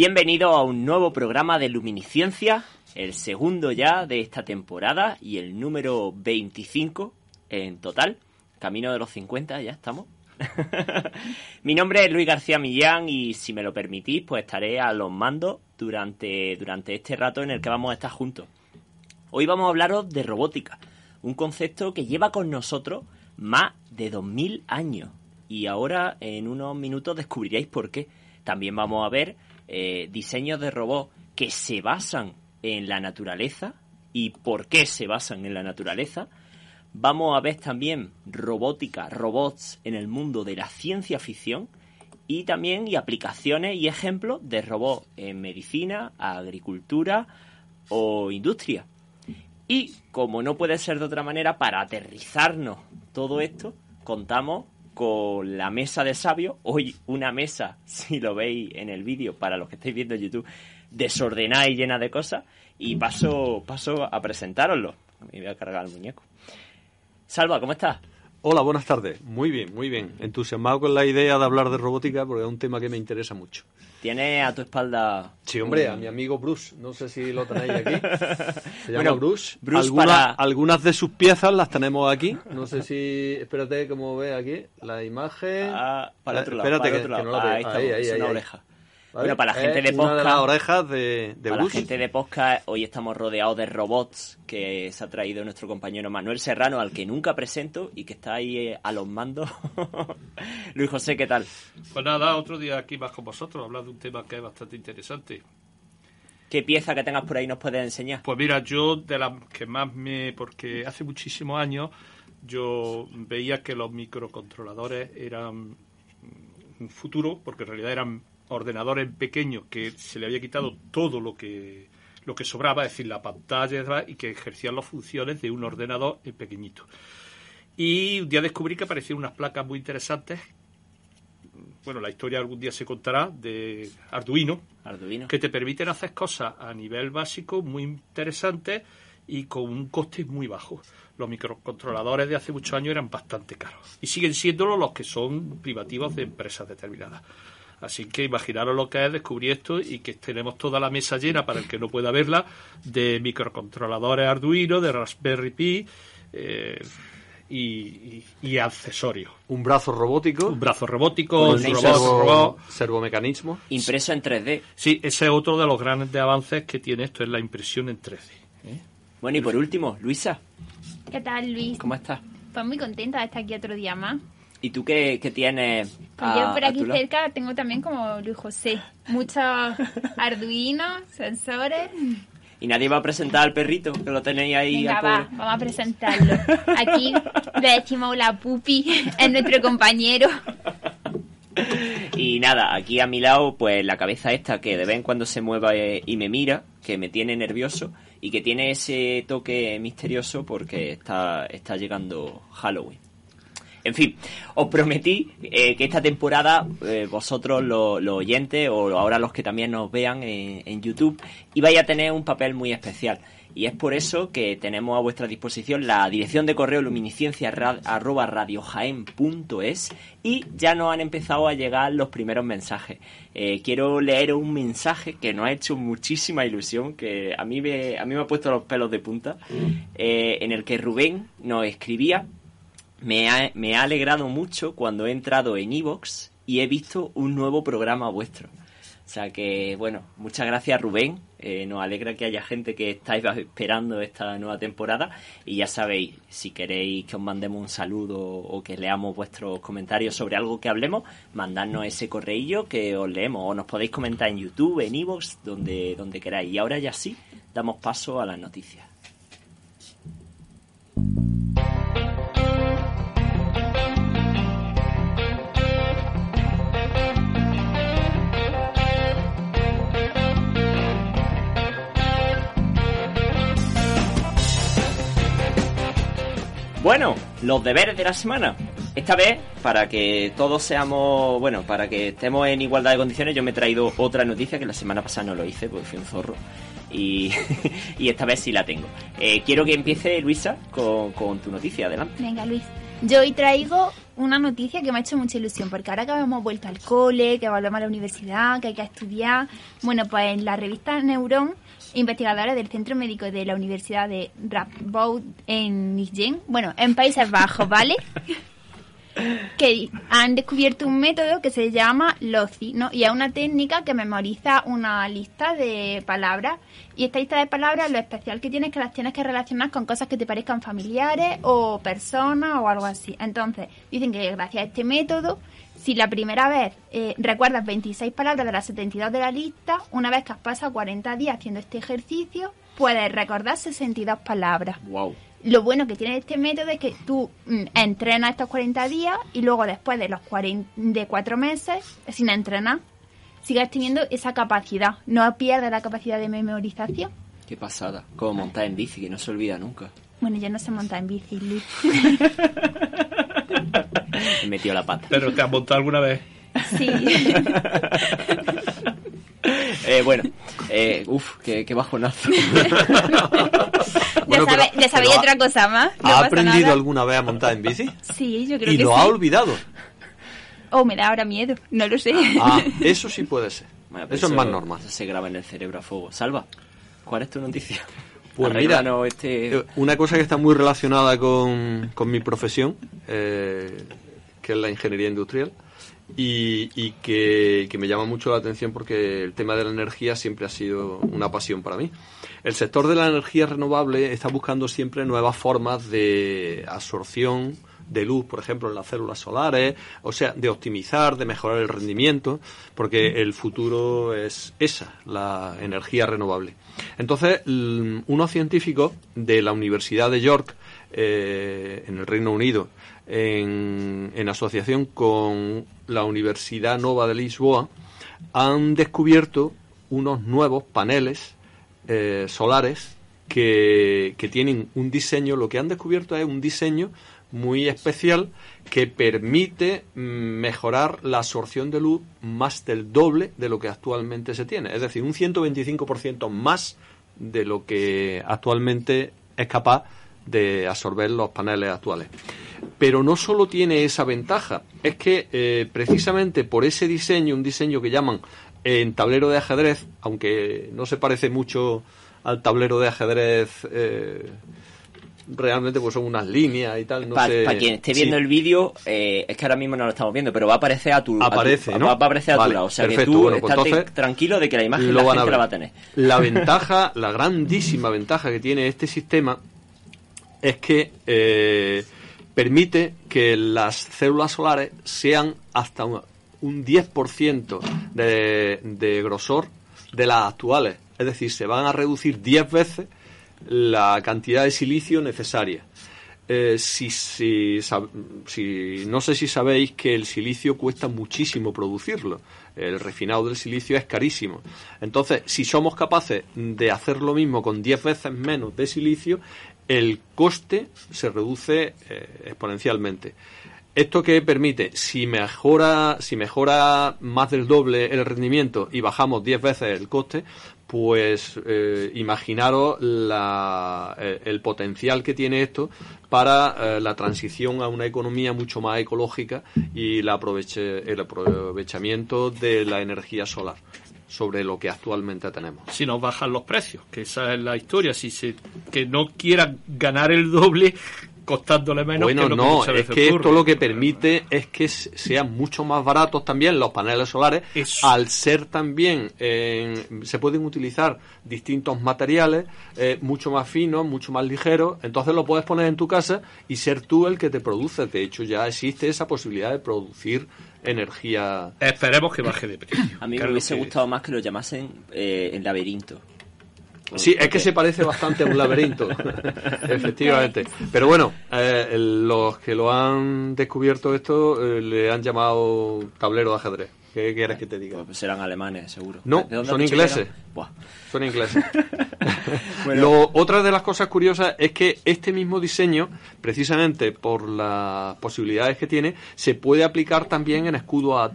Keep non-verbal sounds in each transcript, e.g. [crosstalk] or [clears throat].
Bienvenido a un nuevo programa de Luminiscencia, el segundo ya de esta temporada y el número 25 en total. Camino de los 50, ya estamos. [laughs] Mi nombre es Luis García Millán y si me lo permitís, pues estaré a los mandos durante, durante este rato en el que vamos a estar juntos. Hoy vamos a hablaros de robótica, un concepto que lleva con nosotros más de 2000 años. Y ahora en unos minutos descubriréis por qué. También vamos a ver eh, diseños de robots que se basan en la naturaleza y por qué se basan en la naturaleza. Vamos a ver también robótica, robots en el mundo de la ciencia ficción y también y aplicaciones y ejemplos de robots en medicina, agricultura o industria. Y como no puede ser de otra manera, para aterrizarnos todo esto, contamos con la mesa de sabios. Hoy una mesa, [laughs] si lo veis en el vídeo, para los que estáis viendo en YouTube, desordenada y llena de cosas. Y paso, paso a presentároslo. Me voy a cargar el muñeco. Salva, ¿cómo estás? Hola, buenas tardes. Muy bien, muy bien. Entusiasmado con la idea de hablar de robótica porque es un tema que me interesa mucho. Tienes a tu espalda. Sí, hombre, a mi amigo Bruce. No sé si lo tenéis aquí. [laughs] Se llama Bueno, Bruce. Bruce Algunas, para- algunas de sus piezas las tenemos aquí. No sé si. Espérate, como ve aquí la imagen. Ah, para Eh, otro lado. espérate para que- otro que lado. no la Ah, veo. ahí está, Ahí, ahí, es ahí, una ahí. oreja. ¿Vale? Bueno, para la Es gente de Una de las podcast. orejas de, de Para la gente de podcast, hoy estamos rodeados de robots que se ha traído nuestro compañero Manuel Serrano, al que nunca presento y que está ahí eh, a los mandos. [laughs] Luis José, ¿qué tal? Pues nada, otro día aquí más con vosotros, hablar de un tema que es bastante interesante. ¿Qué pieza que tengas por ahí nos puedes enseñar? Pues mira, yo de las que más me... porque hace muchísimos años yo veía que los microcontroladores eran un futuro, porque en realidad eran ordenadores pequeños que se le había quitado todo lo que lo que sobraba, es decir, la pantalla y que ejercían las funciones de un ordenador eh, pequeñito. Y un día descubrí que aparecieron unas placas muy interesantes. Bueno, la historia algún día se contará de Arduino, Arduino. que te permiten hacer cosas a nivel básico muy interesantes y con un coste muy bajo. Los microcontroladores de hace muchos años eran bastante caros y siguen siéndolo los que son privativos de empresas determinadas. Así que imaginaros lo que es descubrir esto y que tenemos toda la mesa llena, para el que no pueda verla, de microcontroladores Arduino, de Raspberry Pi eh, y, y- y accesorios. Un brazo robótico. Un brazo robótico, un un robot, servo- robot. servomecanismo. Impreso en 3D. Sí, ese es otro de los grandes avances que tiene esto, es la impresión en 3D. ¿eh? Bueno, y por último, Luisa, ¿Qué tal, Luis? ¿cómo estás? Pues muy contenta de estar aquí otro día más. ¿Y tú qué, qué tienes? Pues a- yo por aquí cerca tengo también como Luis José. Muchos [laughs] Arduinos, sensores. ¿Y nadie va a presentar al perrito que lo tenéis ahí? Venga, va, pobre? vamos a presentarlo. Aquí le decimos la pupi, es nuestro compañero. [laughs] Y nada, aquí a mi lado, pues la cabeza esta que de vez en cuando se mueva y me mira, que me tiene nervioso y que tiene ese toque misterioso porque está, está llegando Halloween. En fin, os prometí eh, que esta temporada eh, vosotros, los los oyentes, o ahora los que también nos vean en, en YouTube, ibais a tener un papel muy especial. Y es por eso que tenemos a vuestra disposición la dirección de correo luminiscencia@radiojaen.es y ya nos han empezado a llegar los primeros mensajes. Eh, quiero leer un mensaje que nos ha hecho muchísima ilusión, que a mí me, a mí me ha puesto los pelos de punta, eh, en el que Rubén nos escribía me ha, me ha alegrado mucho cuando he entrado en Evox y he visto un nuevo programa vuestro. O sea que, bueno, muchas gracias Rubén. Eh, nos alegra que haya gente que estáis esperando esta nueva temporada. Y ya sabéis, si queréis que os mandemos un saludo o que leamos vuestros comentarios sobre algo que hablemos, mandadnos ese correillo que os leemos. O nos podéis comentar en YouTube, en Evox, donde, donde queráis. Y ahora ya sí, damos paso a las noticias. Bueno, los deberes de la semana. Esta vez, para que todos seamos, bueno, para que estemos en igualdad de condiciones, yo me he traído otra noticia que la semana pasada no lo hice porque fui un zorro. Y, [laughs] y esta vez sí la tengo. Eh, quiero que empiece Luisa con, con tu noticia, adelante. Venga, Luis. Yo hoy traigo una noticia que me ha hecho mucha ilusión, porque ahora que hemos vuelto al cole, que volvemos a la universidad, que hay que estudiar, bueno, pues en la revista Neuron, investigadores del Centro Médico de la Universidad de Radboud en Nijmegen, bueno, en Países Bajos, ¿vale? [laughs] que han descubierto un método que se llama LOCI, ¿no? Y es una técnica que memoriza una lista de palabras. Y esta lista de palabras, lo especial que tiene es que las tienes que relacionar con cosas que te parezcan familiares o personas o algo así. Entonces, dicen que gracias a este método, si la primera vez eh, recuerdas 26 palabras de las 72 de la lista, una vez que has pasado 40 días haciendo este ejercicio, puedes recordar 62 palabras. Wow. Lo bueno que tiene este método es que tú mm, entrenas estos 40 días y luego después de los 40, de 4 meses, sin entrenar, sigues teniendo esa capacidad. No pierdes la capacidad de memorización. Qué pasada. Como montar en bici, que no se olvida nunca. Bueno, yo no sé montar en bici, Luis. [laughs] [laughs] Me metió la pata. ¿Pero te has montado alguna vez? Sí. [laughs] Eh, bueno, eh, uff, qué, qué bajonazo. [laughs] ya Bueno, sabe- pero- ya sabéis pero otra cosa más. No ¿Ha aprendido nada. alguna vez a montar en bici? Sí, yo creo y que lo sí. ha olvidado. Oh, me da ahora miedo. No lo sé. Ah, eso sí puede ser. Bueno, eso es más normal. eso se graba en el cerebro a fuego. Salva, ¿cuál es tu noticia? Pues mira, este... Eh, Una cosa que está muy relacionada con, con mi profesión, eh, que es la ingeniería industrial, y, y que, que me llama mucho la atención porque el tema de la energía siempre ha sido una pasión para mí. El sector de la energía renovable está buscando siempre nuevas formas de absorción de luz, por ejemplo, en las células solares, o sea, de optimizar, de mejorar el rendimiento, porque el futuro es esa, la energía renovable. Entonces, l- unos científicos de la Universidad de York, eh, en el Reino Unido, en, en asociación con la Universidad Nova de Lisboa, han descubierto unos nuevos paneles eh, solares que, que tienen un diseño, lo que han descubierto es un diseño muy especial que permite mm, mejorar la absorción de luz más del doble de lo que actualmente se tiene. Es decir, un 125% más de lo que actualmente es capaz de absorber los paneles actuales. Pero no solo tiene esa ventaja, es que eh, precisamente por ese diseño, un diseño que llaman en tablero de ajedrez, aunque no se parece mucho al tablero de ajedrez eh, realmente pues son unas líneas y tal, no Para sé. quien esté Sí. viendo el vídeo, eh, es que ahora mismo no lo estamos viendo, pero va a aparecer a tu, a tu- Aparece, ¿no? va, a aparecer a tu Vale, lado. O sea perfecto, que tú bueno, pues entonces tranquilo de que la imagen lo la gente la va a tener. La [laughs] ventaja, la grandísima ventaja que tiene este sistema es que eh, permite que las células solares sean hasta un, un 10% de, de grosor de las actuales. Es decir, se van a reducir 10 veces la cantidad de silicio necesaria. Eh, si, no sé si sabéis que el silicio cuesta muchísimo producirlo. El refinado del silicio es carísimo. Entonces, si somos capaces de hacer lo mismo con 10 veces menos de silicio, el coste se reduce eh, exponencialmente. ¿Esto qué permite? Si mejora, si mejora más del doble el rendimiento y bajamos 10 veces el coste, pues eh, imaginaros la- eh, el potencial que tiene esto para eh, la transición a una economía mucho más ecológica y el aprovechamiento de la energía solar sobre lo que actualmente tenemos. Si nos bajan los precios, que esa es la historia. Si se, que no quieran ganar el doble, costándole menos Bueno, que lo que no, es que esto lo que permite es que sean mucho más baratos también los paneles solares, Eso. al ser también, eh, se pueden utilizar distintos materiales, eh, mucho más finos, mucho más ligeros, entonces lo puedes poner en tu casa y ser tú el que te produce. De hecho, ya existe esa posibilidad de producir energía. Esperemos que baje de precio. A mí me hubiese que- gustado más que lo llamasen eh, en laberinto. Sí, es que se parece bastante a un laberinto, [laughs] efectivamente. Pero bueno, eh, los que lo han descubierto esto eh, le han llamado tablero de ajedrez. ¿Qué quieres que te diga? Pues serán alemanes, seguro. No, ¿De dónde son ingleses. Buah. Son ingleses. [laughs] [laughs] Lo- otra de las cosas curiosas es que este mismo diseño, precisamente por las posibilidades que tiene, se puede aplicar también en escudos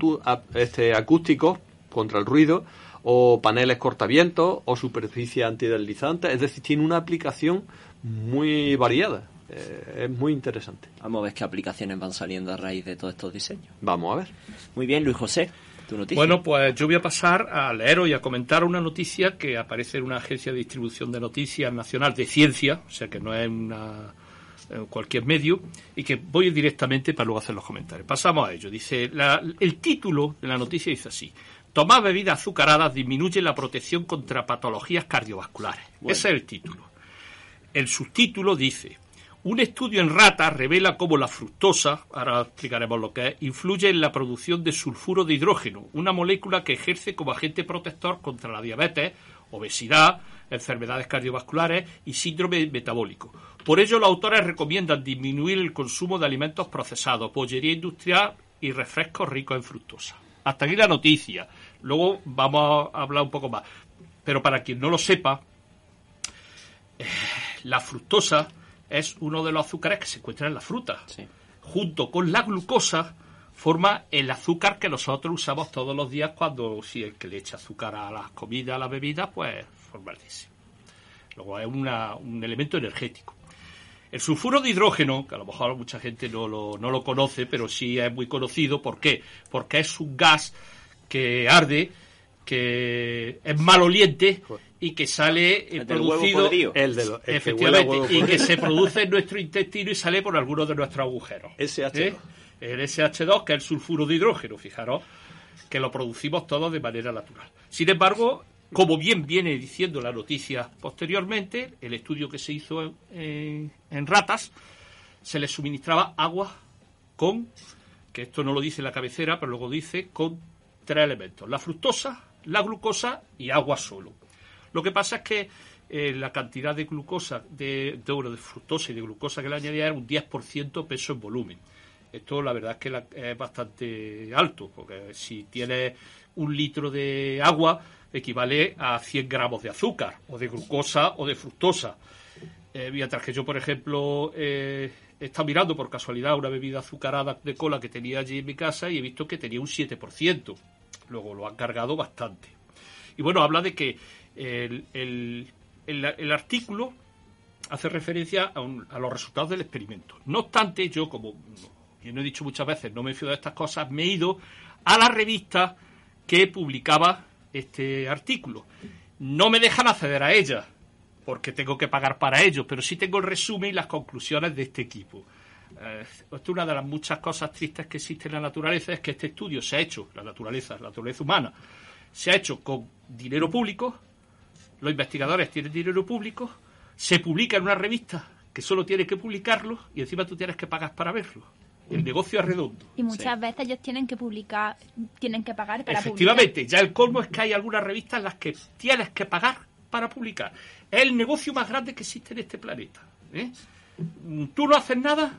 este, acústicos contra el ruido, o paneles cortavientos, o superficie antideslizante. Es decir, tiene una aplicación muy variada. Eh, es muy interesante. Vamos a ver qué aplicaciones van saliendo a raíz de todos estos diseños. Vamos a ver. Muy bien, Luis José, tu noticia. Bueno, pues yo voy a pasar a leeros y a comentar una noticia que aparece en una agencia de distribución de noticias nacional de ciencia, o sea que no es una, eh, cualquier medio, y que voy directamente para luego hacer los comentarios. Pasamos a ello. Dice, la- el título de la noticia dice así. Tomar bebidas azucaradas disminuye la protección contra patologías cardiovasculares. Ese es el título. El subtítulo dice, un estudio en ratas revela cómo la fructosa, ahora explicaremos lo que es, influye en la producción de sulfuro de hidrógeno, una molécula que ejerce como agente protector contra la diabetes, obesidad, enfermedades cardiovasculares y síndrome metabólico. Por ello, los autores recomiendan disminuir el consumo de alimentos procesados, pollería industrial y refrescos ricos en fructosa. Hasta aquí la noticia. Luego vamos a hablar un poco más. Pero para quien no lo sepa, la fructosa es uno de los azúcares que se encuentran en la fruta. Sí. Junto con la glucosa forma el azúcar que nosotros usamos todos los días cuando si el que le echa azúcar a las comidas, a las bebidas, pues forma el ese. Luego es una- un elemento energético. El sulfuro de hidrógeno, que a lo mejor mucha gente no lo, no lo conoce, pero sí es muy conocido. ¿Por qué? Porque es un gas que arde, que es maloliente y que sale eh, El del huevo producido. El de los- el efectivamente y que se produce en nuestro intestino y sale por algunos de nuestros agujeros. [laughs] SH2. ¿Eh? El SH2, que es el sulfuro de hidrógeno, fijaros, que lo producimos todos de manera natural. Sin embargo, como bien viene diciendo la noticia posteriormente, el estudio que se hizo en, en- en ratas, se les suministraba agua con, que esto no lo dice la cabecera, pero luego dice, con tres elementos, la fructosa, la glucosa y agua solo. Lo que pasa es que eh, la cantidad de glucosa, de, de, de fructosa y de glucosa que le añadía era un 10% peso en volumen. Esto la verdad es que la- es bastante alto, porque si tienes un litro de agua equivale a 100 gramos de azúcar, o de glucosa o de fructosa. Eh, mientras que yo, por ejemplo, eh, estado mirando por casualidad una bebida azucarada de cola que tenía allí en mi casa y he visto que tenía un 7%. Luego lo han cargado bastante. Y bueno, habla de que el, el- artículo hace referencia a, a los resultados del experimento. No obstante, yo, como bien he dicho muchas veces, no me fío de estas cosas, me he ido a la revista que publicaba este artículo. No me dejan acceder a ella, porque tengo que pagar para ello, pero sí tengo el resumen y las conclusiones de este equipo. Eh, esto es una de las muchas cosas tristes que existe en la naturaleza, es que este estudio se ha hecho, la naturaleza, la naturaleza humana, se ha hecho con dinero público, los investigadores tienen dinero público, se publica en una revista que solo tiene que publicarlo y encima tú tienes que pagar para verlo. El negocio es redondo. Y muchas veces ellos tienen que publicar, tienen que pagar para Efectivamente, ya el colmo es que hay algunas revistas en las que tienes que pagar para publicar. Es el negocio más grande que existe en este planeta. ¿eh? Mm, Tú no haces nada,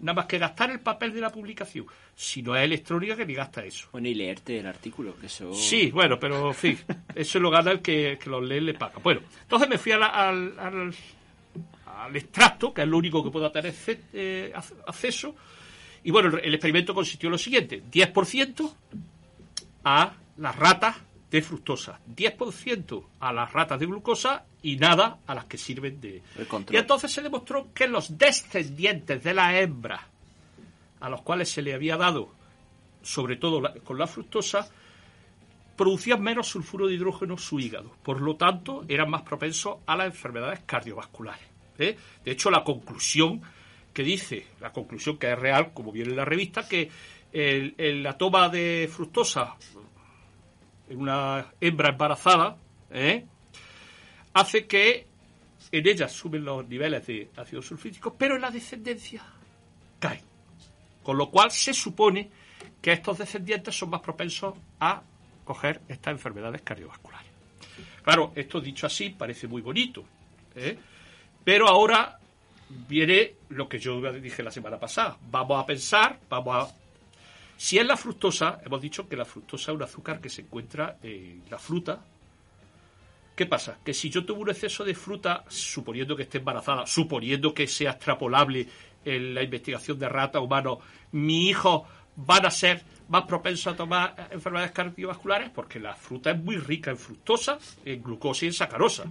nada más que gastar el papel de la publicación. Si no es electrónica, que ni gasta eso. Bueno, y leerte el artículo, que eso... Sí, bueno, pero en fin, eso lo gana el que, que los lee le paga. Bueno, entonces me fui a la- al, al, al extracto, que es lo único que puedo tener eh, ac- acceso, y bueno, el, el experimento consistió en lo siguiente, 10% a las ratas de fructosa, 10% a las ratas de glucosa y nada a las que sirven de... Y entonces se demostró que los descendientes de la hembra, a los cuales se le había dado, sobre todo la- con la fructosa, producían menos sulfuro de hidrógeno su hígado. Por lo tanto, eran más propensos a las enfermedades cardiovasculares. ¿eh? De hecho, la conclusión que que dice, la conclusión que es real, como viene en la revista, que el- el- la toma de fructosa en una hembra embarazada ¿eh? Hace que en ella suben los niveles de ácido sulfídico, pero en la descendencia caen. Con lo cual se supone que estos descendientes son más propensos a coger estas enfermedades cardiovasculares. Claro, esto dicho así parece muy bonito, ¿eh? pero ahora viene lo que yo dije la semana pasada. Vamos a pensar, vamos a... Si es la fructosa, hemos dicho que la fructosa es un azúcar que se encuentra en la fruta. ¿Qué pasa? Que si yo tomo un exceso de fruta, suponiendo que esté embarazada, suponiendo que sea extrapolable en la investigación de rata humano, mi hijo van a ser más propensos a tomar enfermedades cardiovasculares porque la fruta es muy rica en fructosa, en glucosa y en sacarosa.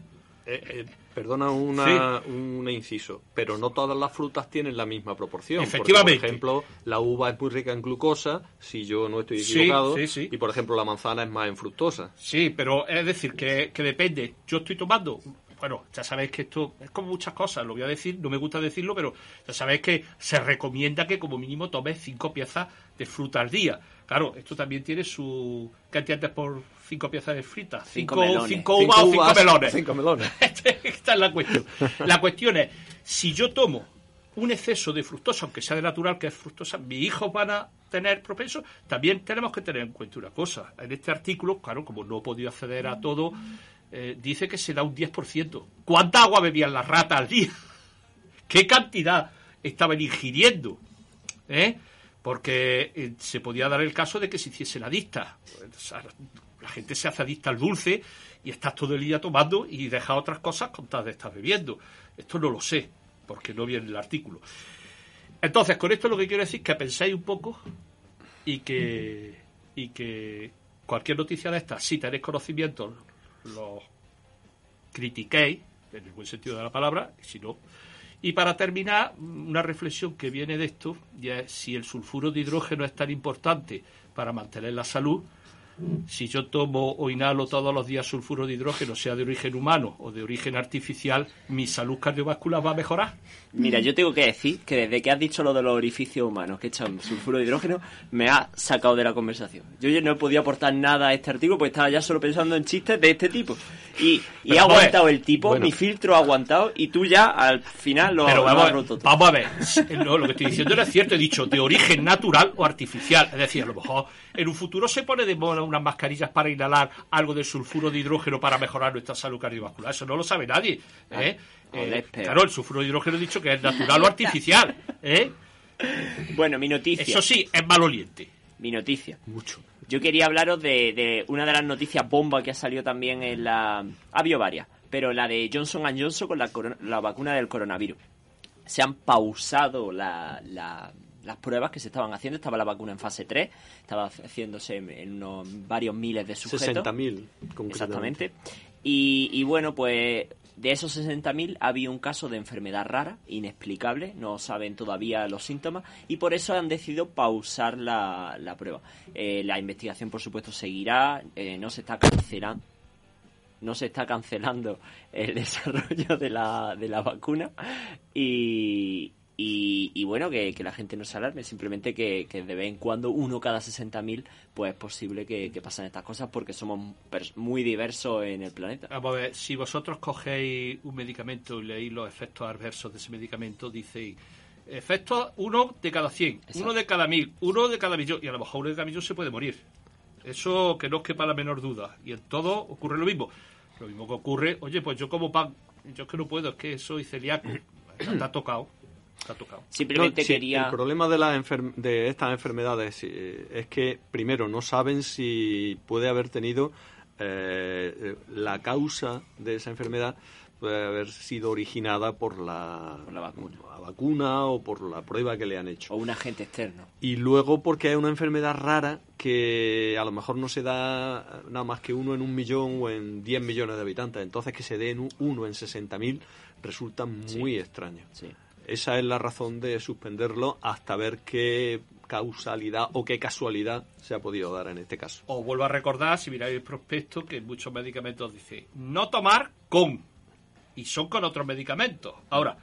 Eh, eh, perdona una, un inciso, pero no todas las frutas tienen la misma proporción. porque, Efectivamente. por ejemplo, la uva es muy rica en glucosa, si yo no estoy equivocado, sí, sí. y por ejemplo la manzana es más en fructosa. Sí, pero es decir, que, que depende. Yo estoy tomando. Bueno, ya sabéis que esto es como muchas cosas, lo voy a decir, no me gusta decirlo, pero ya sabéis que se recomienda que como mínimo tomes cinco piezas de fruta al día. Claro, esto también tiene su. ¿Qué entiendes por cinco piezas de fruta? Cinco Cinco, cinco uvas o cinco melones. Cinco melones. [laughs] Esta es la cuestión. La cuestión es, si yo tomo un exceso de fructosa, aunque sea de natural que es fructosa, mis hijos van a tener propensos, también tenemos que tener en cuenta una cosa. En este artículo, claro, como no he podido acceder a todo, eh, dice que se da un 10%. ¿Cuánta agua bebían las ratas al día? [laughs] ¿Qué cantidad estaban ingiriendo? ¿Eh? Porque eh, se podía dar el caso de que se hiciesen adictas. O la gente se hace adicta al dulce y estás todo el día tomando y deja otras cosas con tal de estar bebiendo. Esto no lo sé, porque no viene en el artículo. Entonces, con esto lo que quiero decir es que penséis un poco y que, y que cualquier noticia de estas, si tenéis conocimiento, lo critiquéis, en el buen sentido de la palabra, y si no. Y para terminar, una reflexión que viene de esto, ya es si el sulfuro de hidrógeno es tan importante para mantener la salud, si yo tomo o inhalo todos los días sulfuro de hidrógeno, sea de origen humano o de origen artificial, mi salud cardiovascular va a mejorar. Mira, yo tengo que decir que desde que has dicho lo de los orificios humanos que echan sulfuro de hidrógeno, me ha sacado de la conversación. Yo ya no he podido aportar nada a este artículo porque estaba ya solo pensando en chistes de este tipo. Y, y ha aguantado el tipo, Bueno. mi filtro ha aguantado y tú ya al final lo, Pero lo vamos, has roto todo. vamos a ver, no, lo que estoy diciendo no es cierto, he dicho de origen natural o artificial. Es decir, a lo mejor en un futuro se pone de moda unas mascarillas para inhalar algo de sulfuro de hidrógeno para mejorar nuestra salud cardiovascular. Eso no lo sabe nadie. ¿eh? Eh, claro, el sulfuro de hidrógeno he dicho que es natural o artificial. ¿eh? Bueno, mi noticia. Eso sí, es maloliente. Mi noticia. Mucho. Yo quería hablaros de, de una de las noticias bomba que ha salido también en la... Ha habido varias, pero la de Johnson Johnson con la, corona- la vacuna del coronavirus. Se han pausado la- la- las pruebas que se estaban haciendo. Estaba la vacuna en fase 3, estaba haciéndose en, unos varios miles de sujetos. 60.000, concretamente. Exactamente. Y, y bueno, pues de esos 60.000 había un caso de enfermedad rara, inexplicable, no saben todavía los síntomas y por eso han decidido pausar la, la prueba. Eh, la investigación, por supuesto, seguirá, eh, no se está cancelando. No se está cancelando el [laughs] desarrollo de la, de la vacuna y, y, y bueno, que, que la gente no se alarme, simplemente que, que de vez en cuando, uno cada 60.000, pues es posible que, que pasen estas cosas porque somos muy diversos en el planeta. Vamos a ver, si vosotros cogéis un medicamento y leéis los efectos adversos de ese medicamento, dice efectos uno de cada 100, Exacto. uno de cada mil, uno de cada millón, y a lo mejor uno de cada millón se puede morir. Eso que no os quepa la menor duda. Y en todo ocurre lo mismo. Lo mismo que ocurre, oye, pues yo como pan, yo es que no puedo, es que soy celíaco. [clears throat] Ha tocado, te ha tocado. Simplemente No, sí, quería... El problema de, las enfer- de estas enfermedades eh, es que, primero, no saben si puede haber tenido eh, eh, la causa de esa enfermedad puede haber sido originada por la, Por la vacuna. la vacuna o por la prueba que le han hecho. O un agente externo. Y luego porque es una enfermedad rara que a lo mejor no se da nada más que uno en un millón o en 10 millones de habitantes. Entonces que se dé en un- uno en 60.000 resulta muy extraño. Sí. Esa es la razón de suspenderlo hasta ver qué causalidad o qué casualidad se ha podido dar en este caso. Os vuelvo a recordar, si miráis el prospecto, que muchos medicamentos dice no tomar con. Y son con otros medicamentos. Ahora,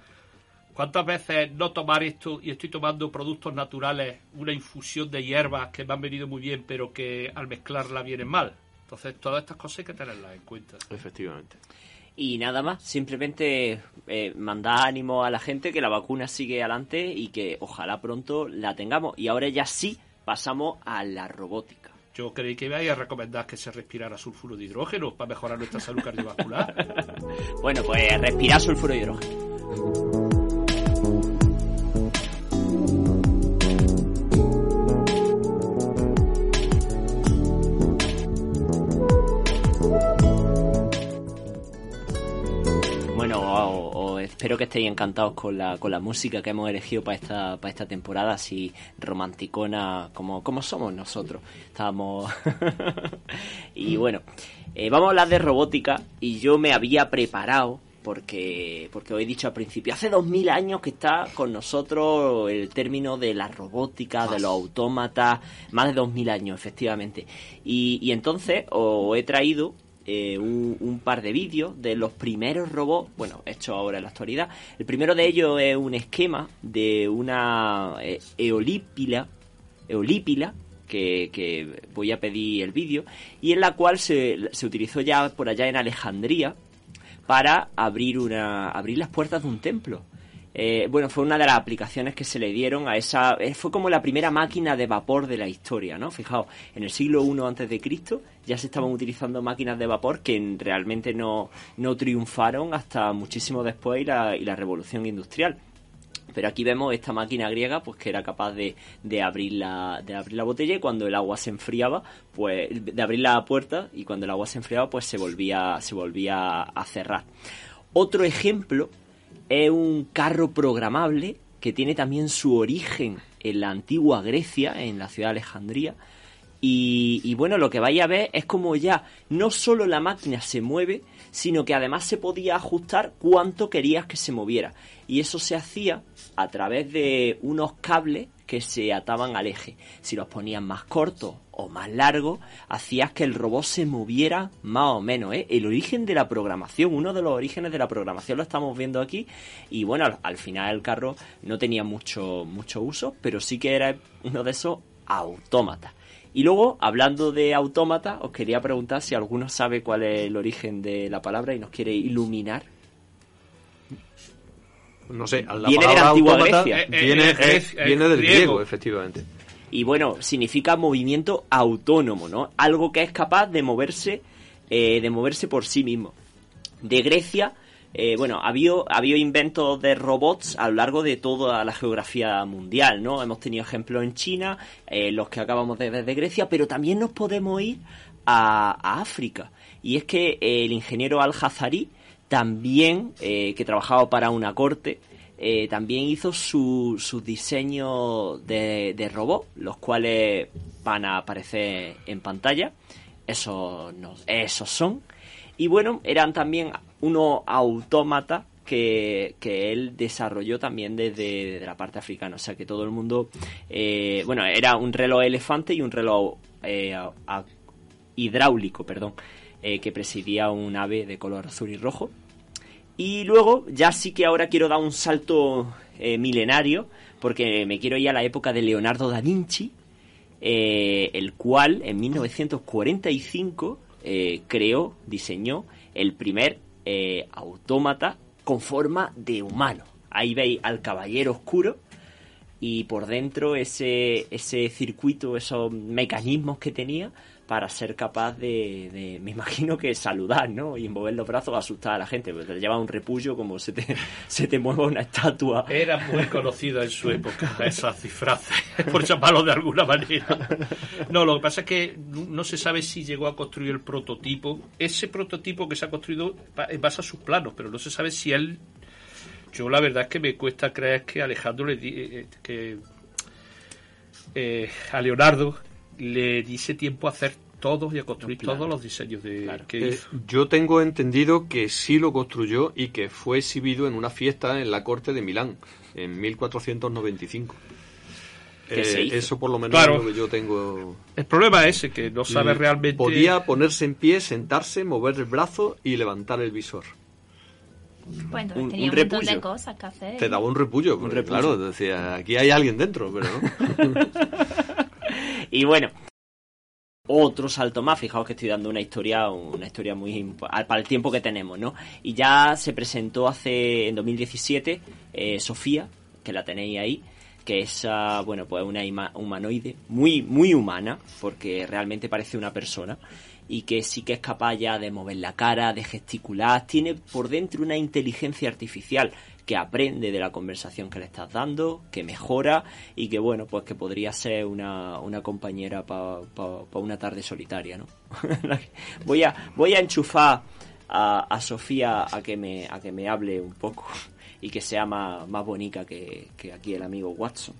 ¿Cuántas veces no tomar esto y estoy tomando productos naturales, una infusión de hierbas que me han venido muy bien, pero que al mezclarla vienen mal? Entonces, todas estas cosas hay que tenerlas en cuenta. Efectivamente. Y nada más, simplemente eh, mandar ánimo a la gente que la vacuna sigue adelante y que ojalá pronto la tengamos. Y ahora ya sí pasamos a la robótica. Yo creí que iba a recomendar que se respirara sulfuro de hidrógeno para mejorar nuestra salud cardiovascular. [laughs] bueno, pues respirar sulfuro de hidrógeno. Espero que estéis encantados con la, con la música que hemos elegido para esta, para esta temporada, así romanticona como, como somos nosotros. Estábamos. [laughs] y bueno, eh, vamos a hablar de robótica y yo me había preparado. Porque, porque os he dicho al principio, hace dos mil años que está con nosotros el término de la robótica, de los autómatas, más de dos mil años, efectivamente. Y, y entonces os he traído eh, un, par de vídeos de los primeros robots, bueno, hechos ahora en la actualidad. El primero de ellos es un esquema de una eh, eolípila, eolípila que, voy a pedir el vídeo, y en la cual se, se utilizó ya por allá en Alejandría para abrir, una, abrir las puertas de un templo. Eh, bueno, fue una de las aplicaciones que se le dieron a esa... Eh, fue como la primera máquina de vapor de la historia, ¿no? Fijaos, en el siglo I antes de Cristo ya se estaban utilizando máquinas de vapor que realmente no, no triunfaron hasta muchísimo después y la, y la revolución industrial. Pero aquí vemos esta máquina griega pues que era capaz de, de, abrir la, de abrir la botella y cuando el agua se enfriaba, pues de abrir la puerta y cuando el agua se enfriaba pues se volvía, se volvía a cerrar. Otro ejemplo es un carro programable que tiene también su origen en la antigua Grecia, en la ciudad de Alejandría. Y, bueno, lo que vais a ver es como ya no solo la máquina se mueve, sino que además se podía ajustar cuánto querías que se moviera. Y eso se hacía a través de unos cables que se ataban al eje. Si los ponían más cortos o más largos, hacías que el robot se moviera más o menos. ¿eh? El origen de la programación, uno de los orígenes de la programación lo estamos viendo aquí. Y bueno, al, final el carro no tenía mucho, mucho uso, pero sí que era uno de esos autómatas. Y luego, hablando de autómata, os quería preguntar si alguno sabe cuál es el origen de la palabra y nos quiere iluminar no sé, la viene de la antigua Grecia. Eh, viene, eh, viene del griego. efectivamente. Y bueno, significa movimiento autónomo, ¿no? Algo que es capaz de moverse, eh, de moverse por sí mismo. De Grecia, bueno, ha habido, inventos de robots a lo largo de toda la geografía mundial, ¿no? Hemos tenido ejemplos en China, los que acabamos de ver de Grecia, pero también nos podemos ir a, a África. Y es que el ingeniero Al-Hazari, también, eh, que trabajaba para una corte, eh, también hizo sus su diseños de, de los cuales van a aparecer en pantalla. Esos, esos son. Y bueno, eran también unos autómatas que, que, él desarrolló también desde, la parte africana. O sea que todo el mundo. Eh, bueno, era un reloj elefante y un reloj hidráulico, perdón. Eh, que presidía un ave de color azul y rojo. Y luego, ya sí que ahora quiero dar un salto eh, milenario, porque me quiero ir a la época de Leonardo da Vinci, eh, el cual en 1945 creó, diseñó el primer autómata con forma de humano. Ahí veis al caballero oscuro y por dentro ese, ese circuito, esos mecanismos que tenía, para ser capaz de, me imagino que saludar, ¿no? Y mover los brazos, asustar a la gente, porque te lleva un repullo como se te, [laughs] se te mueve una estatua. Era muy conocido en su época esas disfraces, [laughs] por llamarlo de alguna manera. No, lo que pasa es que no se sabe si llegó a construir el prototipo. Ese prototipo que se ha construido basa sus planos, pero no se sabe si él... Yo la verdad es que me cuesta creer que Alejandro le di, eh, que eh, a Leonardo le dice tiempo a hacer todos y a construir todos los diseños de que eh, yo tengo entendido que sí lo construyó y que fue exhibido en una fiesta en la corte de Milán en 1495. Eh, eso por lo menos es lo que yo tengo. El problema es ese, que no sabe realmente. Podía ponerse en pie, sentarse, mover el brazo y levantar el visor. Entonces Un- tenía un un, montón de cosas que hacer. Te daba un repullo, porque, repullo. claro, decía, aquí hay alguien dentro, pero no. [laughs] Y bueno, otro salto más, fijaos que estoy dando una historia, una historia muy para el tiempo que tenemos, ¿no? Y ya se presentó hace en 2017 eh, Sofía, que la tenéis ahí, que es ah, bueno, pues una humanoide muy muy humana, porque realmente parece una persona y que sí que es capaz ya de mover la cara, de gesticular, tiene por dentro una inteligencia artificial que aprende de la conversación que le estás dando, que mejora y que bueno, pues que podría ser una, una compañera para una tarde solitaria, ¿no? [laughs] voy a voy a enchufar a, a Sofía a que me a que me hable un poco y que sea más, más bonita que, que aquí el amigo Watson.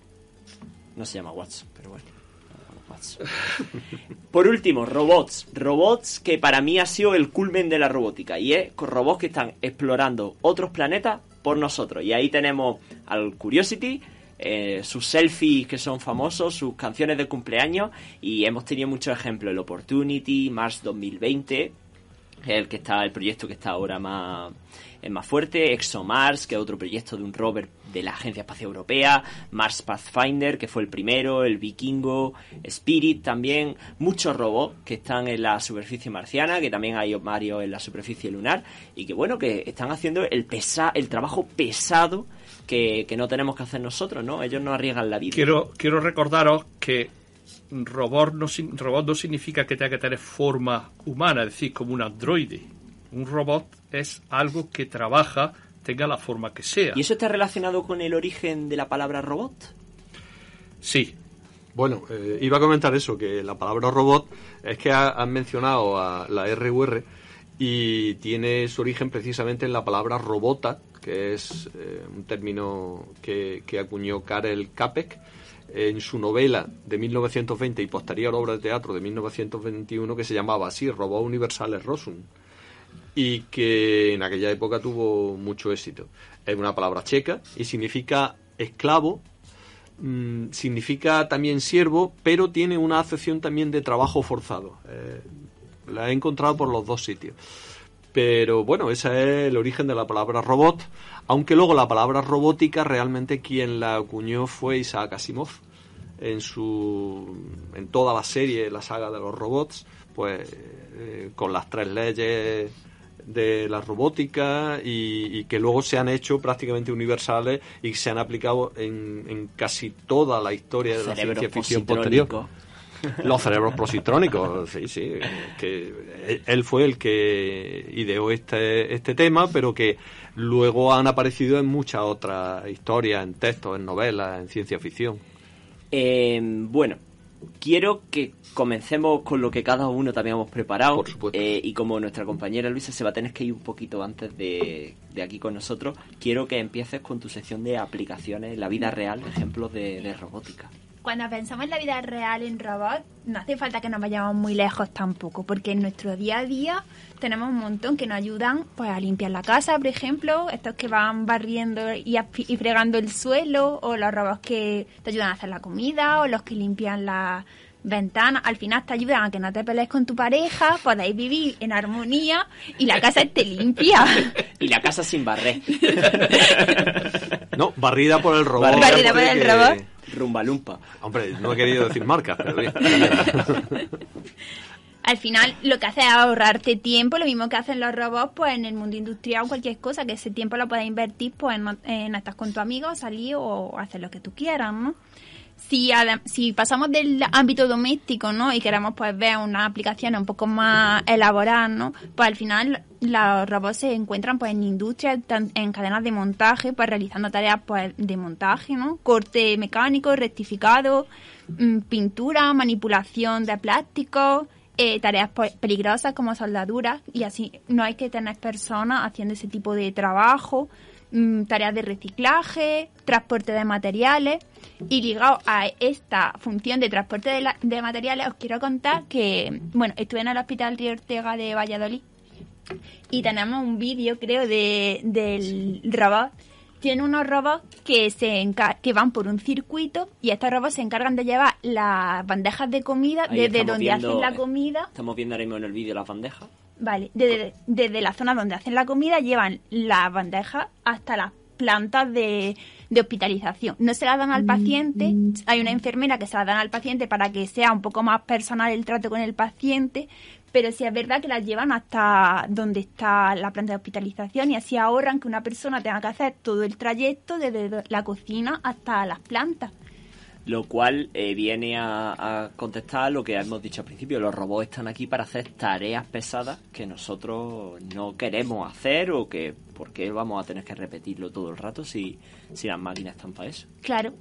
No se llama Watson, pero bueno. Por último, robots. Robots que para mí ha sido el culmen de la robótica. Y es robots que están explorando otros planetas por nosotros. Y ahí tenemos al Curiosity, eh, sus selfies que son famosos, sus canciones de cumpleaños. Y hemos tenido muchos ejemplos. El Opportunity, Mars 2020, el que está el proyecto que está ahora más es más fuerte ExoMars que es otro proyecto de un rover de la Agencia Espacial Europea Mars Pathfinder que fue el primero el Vikingo Spirit también muchos robots que están en la superficie marciana que también hay varios en la superficie lunar y que bueno que están haciendo el pesa el trabajo pesado que, que no tenemos que hacer nosotros no ellos nos arriesgan la vida Quiero, quiero recordaros que robot no, robot no significa que tenga que tener forma humana, es decir, como un androide. Un robot es algo que trabaja, tenga la forma que sea. y eso está relacionado con el origen de la palabra robot Sí, Bueno, eh, iba a comentar eso, que la palabra robot es que ha- han mencionado a la RUR y tiene su origen precisamente en la palabra robota, que es eh, un término que, que acuñó Karel Capek en su novela de 1920 y posterior obra de teatro de 1921 que se llamaba así, Robot Universales Rosum y que en aquella época tuvo mucho éxito. Es una palabra checa y significa esclavo, mm, significa también siervo, pero tiene una acepción también de trabajo forzado. Eh, la he encontrado por los dos sitios. Pero bueno, ese es el origen de la palabra robot, aunque luego la palabra robótica realmente quien la acuñó fue Isaac Asimov. En su en toda la serie, la saga de los robots, pues eh, con las tres leyes de la robótica y, y que luego se han hecho prácticamente universales y se han aplicado en, en casi toda la historia de la ciencia ficción posterior. Los cerebros positrónicos, sí, sí. Que él- él fue el que ideó este, este tema, pero que luego han aparecido en muchas otras historias, en textos, en novelas, en ciencia ficción. Eh, bueno, quiero que comencemos con lo que cada uno también hemos preparado. Por supuesto. Eh, y como nuestra compañera Luisa se va a tener que ir un poquito antes de, de aquí con nosotros, quiero que empieces con tu sección de aplicaciones en la vida real, ejemplos de, de robótica. Cuando pensamos en la vida real en robots, no hace falta que nos vayamos muy lejos tampoco, porque en nuestro día a día tenemos un montón que nos ayudan pues, a limpiar la casa, por ejemplo, estos que van barriendo y, aspi- y fregando el suelo, o los robots que te ayudan a hacer la comida, o los que limpian las ventanas. Al final te ayudan a que no te pelees con tu pareja, podáis vivir en armonía y la casa esté limpia. [laughs] Y la casa sin barrer. [laughs] [laughs] No, barrida por el robot. Barrida por el que- robot. Rumbalumpa. Hombre, no he querido decir marcas, pero bien. [laughs] Al final lo que hace es ahorrarte tiempo, lo mismo que hacen los robots pues en el mundo industrial o cualquier cosa, que ese tiempo lo puedes invertir pues en, en estar con tu amigo, salir o hacer lo que tú quieras, ¿no? Si, si pasamos del ámbito doméstico, ¿no? Y queremos pues ver unas aplicaciones un poco más elaboradas, ¿no? Pues al final los robots se encuentran pues en industrias, en cadenas de montaje, pues realizando tareas pues de montaje, ¿no? Corte mecánico, rectificado, mm, pintura, manipulación de plásticos, eh, tareas pues, peligrosas como soldaduras y así no hay que tener personas haciendo ese tipo de trabajo, mm, tareas de reciclaje, transporte de materiales y ligado a esta función de transporte de, la- de materiales os quiero contar que, bueno, estuve en el Hospital Río Ortega de Valladolid y tenemos un vídeo, creo, de, del robot. Tiene unos robots que se que van por un circuito y estos robots se encargan de llevar las bandejas de comida Ahí desde donde viendo- hacen la comida. Estamos viendo ahora mismo en el vídeo las bandejas. Vale, desde, desde la zona donde hacen la comida llevan las bandejas hasta las plantas de, de hospitalización. No se las dan al paciente, hay una enfermera que se las dan al paciente para que sea un poco más personal el trato con el paciente, pero sí es verdad que las llevan hasta donde está la planta de hospitalización y así ahorran que una persona tenga que hacer todo el trayecto desde la cocina hasta las plantas. Lo cual eh, viene a, a contestar lo que hemos dicho al principio. Los robots están aquí para hacer tareas pesadas que nosotros no queremos hacer o que ¿por qué vamos a tener que repetirlo todo el rato si, si las máquinas están para eso? Claro.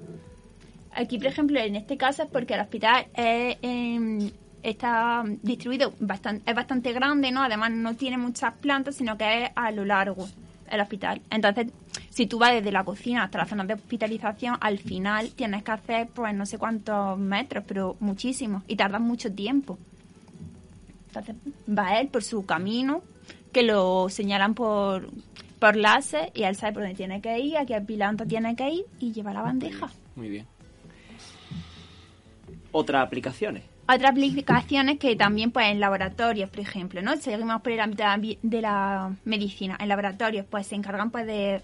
Aquí, por ejemplo, en este caso es porque el hospital em, está distribuido, es bastante grande, ¿no? Además, no tiene muchas plantas, sino que es a lo largo el hospital. Entonces, si tú vas desde la cocina hasta la zona de hospitalización, al final tienes que hacer, pues, no sé cuántos metros, pero muchísimos, y tardas mucho tiempo. Entonces, va él por su camino, que lo señalan por, por láser, y él sabe por dónde tiene que ir, a qué pilanta tiene que ir, y lleva la bandeja. Muy bien. Otras aplicaciones. Otras aplicaciones que también, pues, en laboratorios, por ejemplo, ¿no? Seguimos por el ámbito de la medicina. En laboratorios, pues, se encargan, pues, de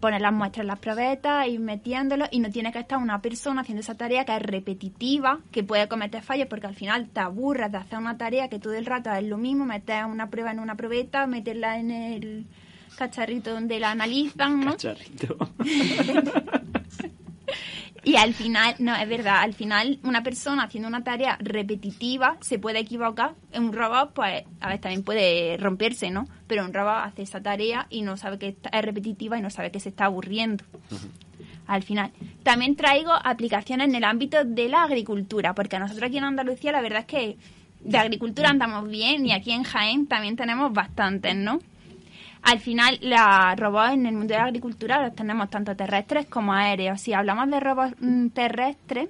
poner las muestras en las probetas, ir metiéndolos, y no tiene que estar una persona haciendo esa tarea que es repetitiva, que puede cometer fallos, porque al final te aburres de hacer una tarea que todo el rato es lo mismo, meter una prueba en una probeta, meterla en el cacharrito donde la analizan, ¿no? Cacharrito. [laughs] Y al final, no, es verdad, al final una persona haciendo una tarea repetitiva se puede equivocar. Un robot, pues, a veces también puede romperse, ¿no? Pero un robot hace esa tarea y no sabe que está- es repetitiva y no sabe que se está aburriendo. Al final. También traigo aplicaciones en el ámbito de la agricultura, porque nosotros aquí en Andalucía la verdad es que de agricultura andamos bien y aquí en Jaén también tenemos bastantes, ¿no? Al final, los robots en el mundo de la agricultura los tenemos tanto terrestres como aéreos. Si hablamos de robots mm, terrestres,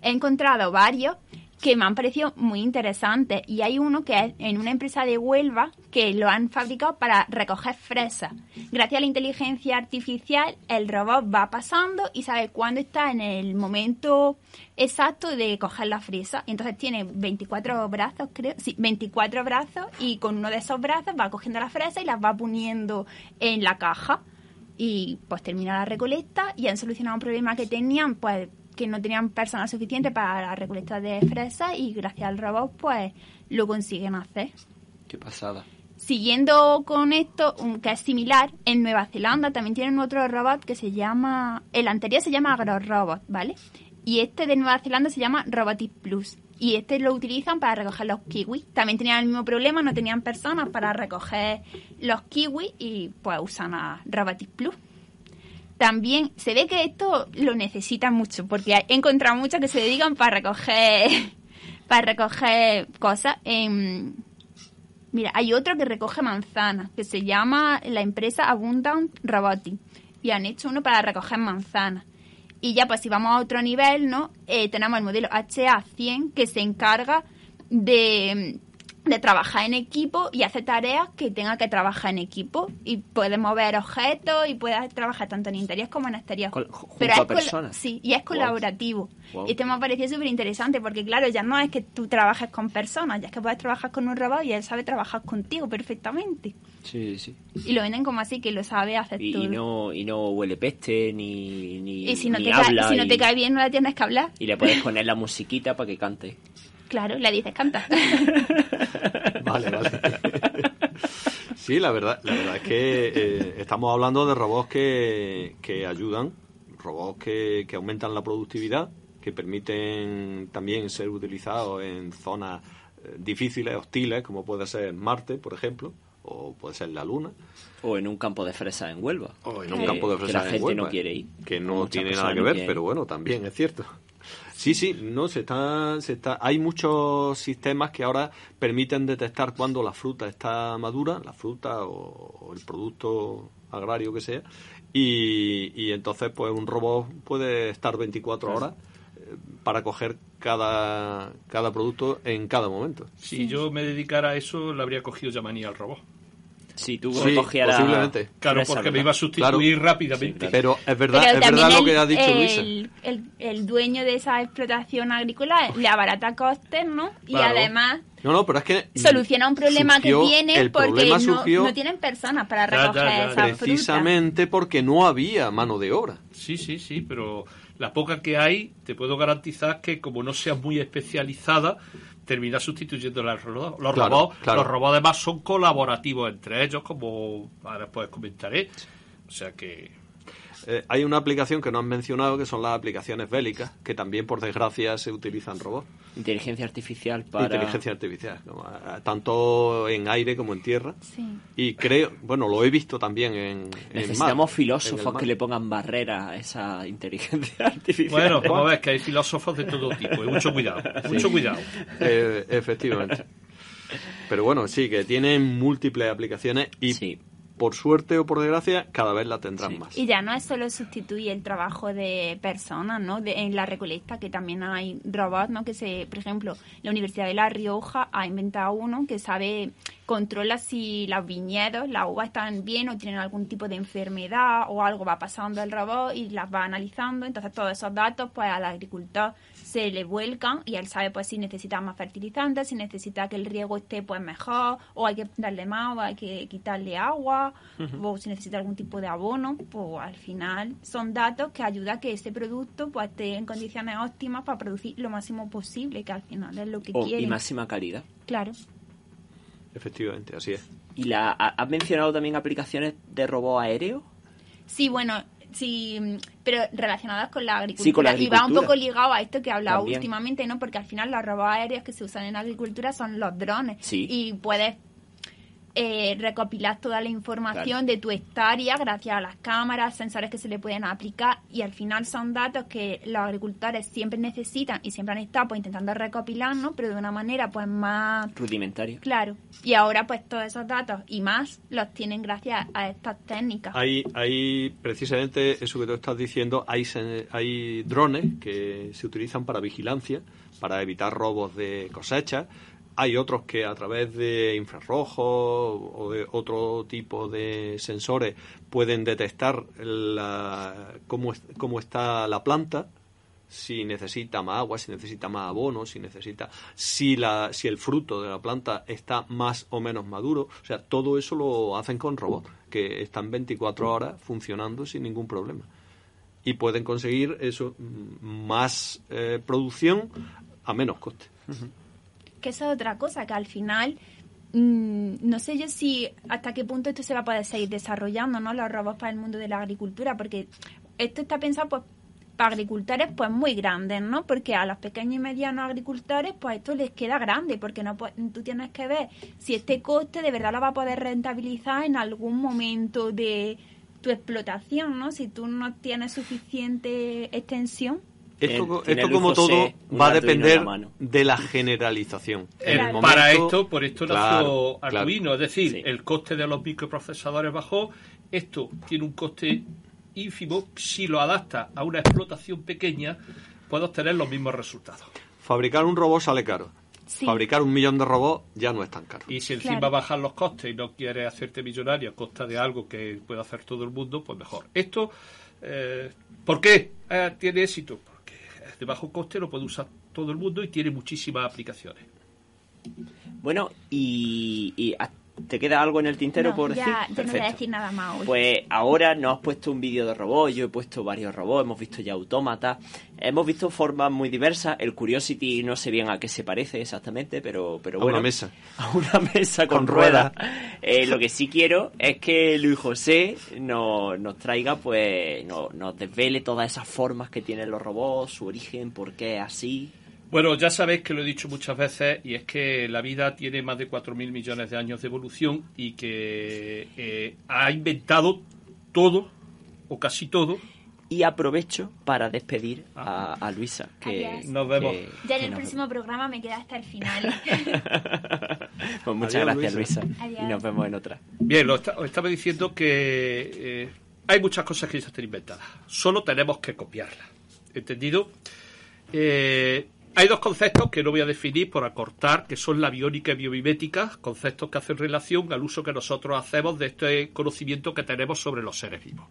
he encontrado varios que me han parecido muy interesantes. Y hay uno que es en una empresa de Huelva que lo han fabricado para recoger fresas. Gracias a la inteligencia artificial, el robot va pasando y sabe cuándo está en el momento exacto de coger la fresa. Entonces tiene 24 brazos, creo. Sí, 24 brazos y con uno de esos brazos va cogiendo la fresa y las va poniendo en la caja y pues termina la recolecta y han solucionado un problema que tenían, pues que no tenían personal suficiente para la recolecta de fresas y gracias al robot pues lo consiguen hacer. Qué pasada. Siguiendo con esto, que es similar, en Nueva Zelanda también tienen otro robot que se llama, el anterior se llama AgroRobot, ¿vale? Y este de Nueva Zelanda se llama Robotic Plus. Y este lo utilizan para recoger los kiwis. También tenían el mismo problema, no tenían personas para recoger los kiwis y pues usan a Robotic Plus. También se ve que esto lo necesitan mucho, porque he encontrado muchos que se dedican para recoger, [laughs] para recoger cosas. En, mira, hay otro que recoge manzanas, que se llama la empresa Abundant Robotics, y han hecho uno para recoger manzanas. Y ya pues si vamos a otro nivel, ¿no? Eh, tenemos el modelo HA100 que se encarga de, de trabajar en equipo y hace tareas que tenga que trabajar en equipo y puede mover objetos y puede trabajar tanto en interiores como en exteriores. Col- Pero a es personas. Sí, y es colaborativo. Wow. Y este me ha parecido súper interesante porque claro, ya no es que tú trabajes con personas, ya es que puedes trabajar con un robot y él sabe trabajar contigo perfectamente. Sí, sí. Y lo venden como así, que lo sabe hacer Y, todo. y no, y no huele peste, ni, ni, Y si no, ni te, cae, habla. si no y, te cae bien, no la tienes que hablar. y le puedes poner la musiquita para que cante. [laughs] Claro, le dices, canta. [laughs] Vale, vale. Sí, la verdad, la verdad es que eh, estamos hablando de robots que, que ayudan, robots que, que aumentan la productividad, que permiten también ser utilizados en zonas eh, difíciles, hostiles, como puede ser Marte, por ejemplo, o puede ser la Luna, O en un campo de fresa en Huelva. o en Que- un campo de que fresas la en gente Huelva, no quiere ir. Que no tiene nada que ver, pero bueno, también es cierto. Sí, sí, no se está, se está. Hay muchos sistemas que ahora permiten detectar cuando la fruta está madura, la fruta o, el producto agrario que sea, y, y entonces pues un robot puede estar 24 horas eh, para coger cada, cada producto en cada momento. Si yo me dedicara a eso, le habría cogido ya manía al robot. Si tú Sí, cogieras... posiblemente. Claro, porque me iba a sustituir rápidamente. Pero es verdad, Pero es verdad lo que ha dicho Luisa. el, el- el dueño de esa explotación agrícola le abarata costes, ¿no? Y Claro. además No, no, pero es que soluciona un problema surgió- que tiene el porque no, surgió no tienen personas para Ya, ya, recoger ya. esa fruta. precisamente porque no había mano de obra. Sí, sí, sí, pero la poca que hay, te puedo garantizar que como no sea muy especializada, termina sustituyendo los robots. Los, Claro, robots claro. los robots además son colaborativos entre ellos, como ahora después comentaré. O sea que Eh, hay una aplicación que no han mencionado que son las aplicaciones bélicas, que también por desgracia se utilizan robots. Inteligencia artificial para... Inteligencia artificial, como, eh, tanto en aire como en tierra. Sí. Y creo, bueno, lo he visto también en, en Necesitamos mar, filósofos que le pongan barreras a esa inteligencia [laughs] artificial. Bueno, como ves que hay filósofos de todo tipo, y mucho cuidado, mucho cuidado. Eh, efectivamente. Pero bueno, sí, que tienen múltiples aplicaciones y Sí. Por suerte o por desgracia cada vez la tendrán Sí. más. Y ya no es solo sustituir el trabajo de personas, ¿no? De- en la recolecta, que también hay robots, ¿no? Que se, por ejemplo, la Universidad de La Rioja ha inventado uno que sabe, controla si los viñedos, las uvas están bien o tienen algún tipo de enfermedad o algo va pasando el robot y las va analizando. Entonces todos esos datos, pues al agricultor se le vuelcan y él sabe pues si necesita más fertilizantes, si necesita que el riego esté pues mejor, o hay que darle más, o hay que quitarle agua, o si necesita algún tipo de abono, pues al final son datos que ayudan a que ese producto pues esté en condiciones óptimas para producir lo máximo posible, que al final es lo que quieren. y máxima calidad. Claro. Efectivamente, así es. ¿Y la, ha- has mencionado también aplicaciones de robot aéreo? Sí, bueno, sí, pero relacionadas con la agricultura. Sí, con la Y va un poco ligado a esto que he hablado También. últimamente, ¿no? Porque al final los robots aéreos que se usan en agricultura son los drones. Sí. Y puedes eh, recopilar toda la información Claro. de tu hectárea gracias a las cámaras, sensores que se le pueden aplicar y al final son datos que los agricultores siempre necesitan y siempre han estado pues intentando recopilar, ¿no? Pero de una manera pues más Rudimentario. Claro, y ahora pues todos esos datos y más los tienen gracias a estas técnicas. Hay, hay precisamente eso que tú estás diciendo, hay, hay drones que se utilizan para vigilancia, para evitar robos de cosechas. Hay otros que a través de infrarrojos o de otro tipo de sensores pueden detectar la- cómo, cómo está la planta, si necesita más agua, si necesita más abono, si necesita si la si el fruto de la planta está más o menos maduro, o sea, todo eso lo hacen con robots que están 24 horas funcionando sin ningún problema. Y pueden conseguir eso mm, más eh, producción a menos coste. Que eso es otra cosa, que al final mm, no sé yo si hasta qué punto esto se va a poder seguir desarrollando, ¿no? Los robots para el mundo de la agricultura, porque esto está pensado pues para agricultores pues muy grandes, ¿no? Porque a los pequeños y medianos agricultores pues esto les queda grande, porque no pu- tú tienes que ver si este coste de verdad lo va a poder rentabilizar en algún momento de tu explotación, ¿no? Si tú no tienes suficiente extensión. Esto, esto como todo va a depender de la generalización. Eh, para esto, por esto Claro, nació claro. Arduino, es decir, Sí. el coste de los microprocesadores bajó, esto tiene un coste ínfimo, si lo adapta a una explotación pequeña, puede obtener los mismos resultados. Fabricar un robot sale caro. Sí. Fabricar un millón de robots ya no es tan caro. Y si encima Claro. bajan los costes y no quieres hacerte millonario a costa de algo que puede hacer todo el mundo, pues mejor. Esto, eh, ¿por qué eh, tiene éxito? De bajo coste, lo puede usar todo el mundo y tiene muchísimas aplicaciones. Bueno, y, y, ¿te queda algo en el tintero No, por ya, decir? ya no voy a Perfecto. decir nada más hoy. Pues ahora nos has puesto un vídeo de robots, yo he puesto varios robots, hemos visto ya autómatas, hemos visto formas muy diversas. El Curiosity no sé bien a qué se parece exactamente, pero, pero A bueno. una mesa. [laughs] A una mesa con, Con ruedas. ruedas. Eh, lo que sí quiero es que Luis José nos, nos traiga, pues, no- nos desvele todas esas formas que tienen los robots, su origen, por qué es así. Bueno, ya sabéis que lo he dicho muchas veces y es que la vida tiene más de 4.000 millones de años de evolución y que eh, ha inventado todo o casi todo. Y aprovecho para despedir a, a Luisa. Que, Adiós. Nos vemos. que- Ya en el nos próximo programa me queda hasta el final. [laughs] Pues muchas Adiós, gracias, Luisa. Y nos vemos en otra. Bien, lo esta- os estaba diciendo que eh, hay muchas cosas que ya están inventadas. Solo tenemos que copiarlas. ¿Entendido? Eh, hay dos conceptos que no voy a definir por acortar, que son la biónica y biomimética, conceptos que hacen relación al uso que nosotros hacemos de este conocimiento que tenemos sobre los seres vivos.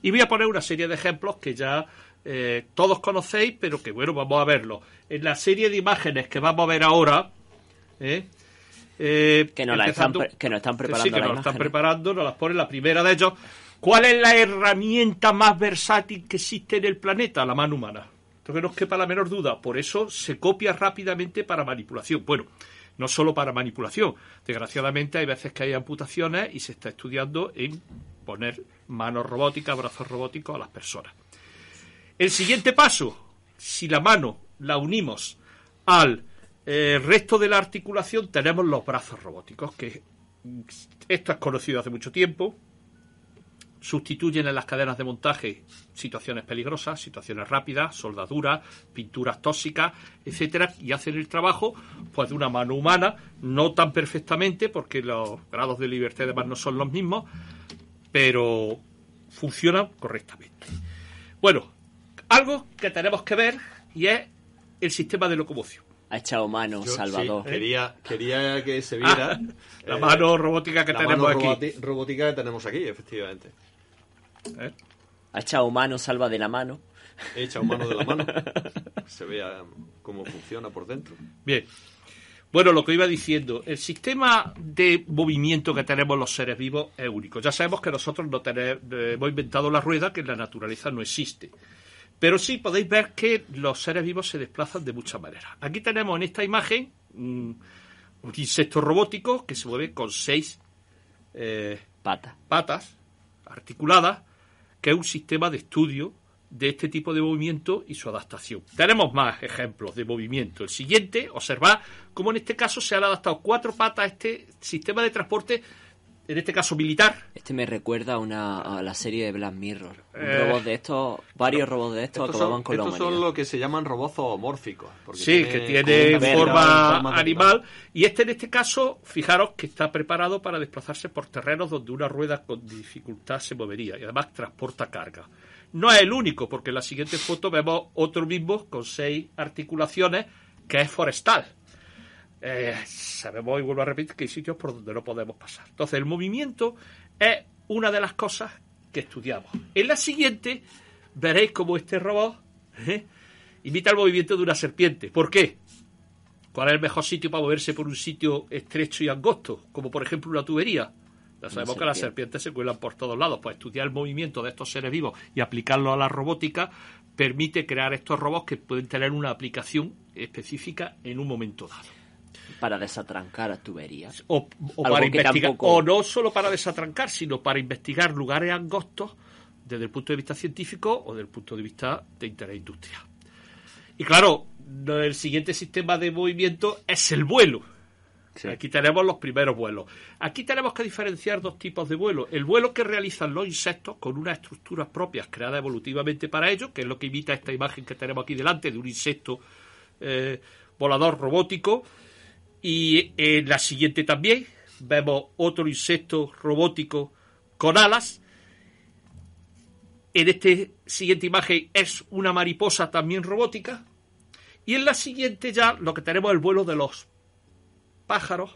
Y voy a poner una serie de ejemplos que ya eh, todos conocéis, pero que bueno, vamos a verlo. En la serie de imágenes que vamos a ver ahora, ¿eh? Eh, que, nos la están, que nos están preparando. Sí, que nos están preparando, nos las pone la primera de ellos. ¿Cuál es la herramienta más versátil que existe en el planeta? La mano humana. Esto que no os quepa la menor duda. Por eso se copia rápidamente para manipulación. Bueno, no solo para manipulación. Desgraciadamente hay veces que hay amputaciones y se está estudiando en poner manos robóticas, brazos robóticos a las personas. El siguiente paso, si la mano la unimos al el resto de la articulación tenemos los brazos robóticos, que esto es conocido hace mucho tiempo. Sustituyen en las cadenas de montaje situaciones peligrosas, situaciones rápidas, soldaduras, pinturas tóxicas, etcétera, y hacen el trabajo pues de una mano humana, no tan perfectamente, porque los grados de libertad además no son los mismos, pero funcionan correctamente. Bueno, algo que tenemos que ver y es el sistema de locomoción ha echado mano Salvador. quería, [laughs] quería que se viera ah, la eh, mano robótica que tenemos aquí. robótica que tenemos aquí, efectivamente. ¿Eh? Ha echado mano Salva de la mano. He echado mano de la mano. [laughs] se vea cómo funciona por dentro. Bien. Bueno, lo que iba diciendo, el sistema de movimiento que tenemos los seres vivos es único. Ya sabemos que nosotros no tenemos, eh, hemos inventado la rueda, que en la naturaleza no existe. Pero sí podéis ver que los seres vivos se desplazan de muchas maneras. Aquí tenemos en esta imagen un insecto robótico que se mueve con seis eh, patas articuladas, que es un sistema de estudio de este tipo de movimiento y su adaptación. Tenemos más ejemplos de movimiento. El siguiente, observad cómo en este caso se han adaptado cuatro patas a este sistema de transporte en este caso militar. Este me recuerda a, una, a la serie de Black Mirror. Eh, de estos, varios robots de estos acababan con Estos son lo que se llaman robots zoomórficos. Sí, que tiene forma, animal. Y este en este caso, fijaros que está preparado para desplazarse por terrenos donde una rueda con dificultad se movería. Y además transporta carga. No es el único, porque en la siguiente foto vemos otro mismo con seis articulaciones que es forestal eh, sabemos, y vuelvo a repetir, que hay sitios por donde no podemos pasar. Entonces, el movimiento es una de las cosas que estudiamos. En la siguiente, veréis cómo este robot ¿eh? imita el movimiento de una serpiente. ¿Por qué? ¿Cuál es el mejor sitio para moverse por un sitio estrecho y angosto? Como por ejemplo una tubería. Ya sabemos que las serpientes se cuelan por todos lados. Pues estudiar el movimiento de estos seres vivos y aplicarlo a la robótica permite crear estos robots que pueden tener una aplicación específica en un momento dado para desatrancar tuberías. O, para investigar, o no solo para desatrancar, sino para investigar lugares angostos desde el punto de vista científico o desde el punto de vista de interés industrial. Y claro, el siguiente sistema de movimiento es el vuelo. Aquí tenemos los primeros vuelos. Aquí tenemos que diferenciar dos tipos de vuelo. El vuelo que realizan los insectos con unas estructuras propias creadas evolutivamente para ello, que es lo que imita esta imagen que tenemos aquí delante de un insecto eh, volador robótico, y en la siguiente también vemos otro insecto robótico con alas. En esta siguiente imagen es una mariposa también robótica. Y en la siguiente ya lo que tenemos es el vuelo de los pájaros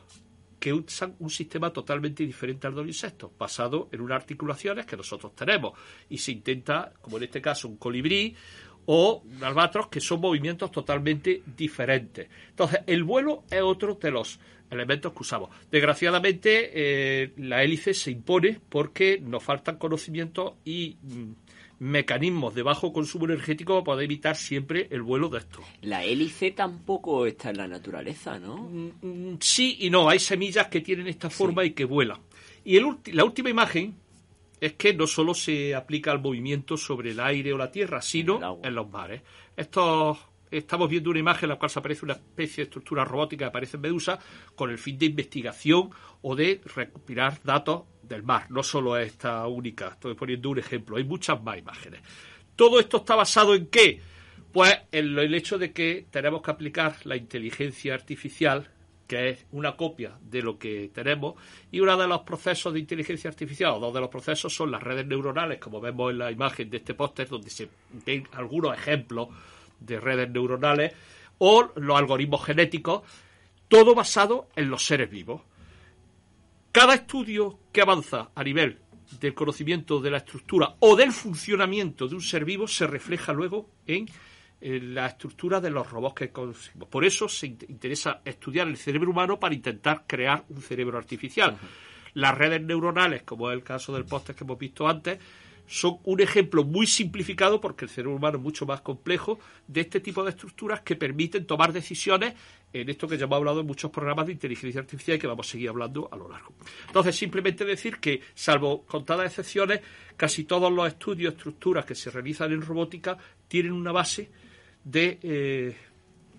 que usan un sistema totalmente diferente al de los insectos, basado en unas articulaciones que nosotros tenemos. Y se intenta, como en este caso, un colibrí o albatros, que son movimientos totalmente diferentes. Entonces, el vuelo es otro de los elementos que usamos. Desgraciadamente, eh, la hélice se impone porque nos faltan conocimientos y mm, mecanismos de bajo consumo energético para evitar siempre el vuelo de estos. La hélice tampoco está en la naturaleza, ¿no? Mm, mm, sí y no. Hay semillas que tienen esta forma y que vuelan. Y la última imagen es que no solo se aplica al movimiento sobre el aire o la tierra, sino en los mares. Estos, estamos viendo una imagen en la cual se aparece una especie de estructura robótica que aparece en Medusa con el fin de investigación o de recopilar datos del mar. No solo es esta única, estoy poniendo un ejemplo, hay muchas más imágenes. Todo esto está basado en qué? Pues en el hecho de que tenemos que aplicar la inteligencia artificial que es una copia de lo que tenemos, y uno de los procesos de inteligencia artificial, o dos de los procesos son las redes neuronales, como vemos en la imagen de este póster, donde se ven algunos ejemplos de redes neuronales, o los algoritmos genéticos, todo basado en los seres vivos. Cada estudio que avanza a nivel del conocimiento de la estructura o del funcionamiento de un ser vivo se refleja luego en, la estructura de los robots que conseguimos. Por eso se int- interesa estudiar el cerebro humano para intentar crear un cerebro artificial. Las redes neuronales, como es el caso del póster que hemos visto antes, son un ejemplo muy simplificado, porque el cerebro humano es mucho más complejo, de este tipo de estructuras que permiten tomar decisiones en esto que ya hemos hablado en muchos programas de inteligencia artificial y que vamos a seguir hablando a lo largo. Entonces, simplemente decir que, salvo contadas excepciones, casi todos los estudios, estructuras que se realizan en robótica tienen una base de eh,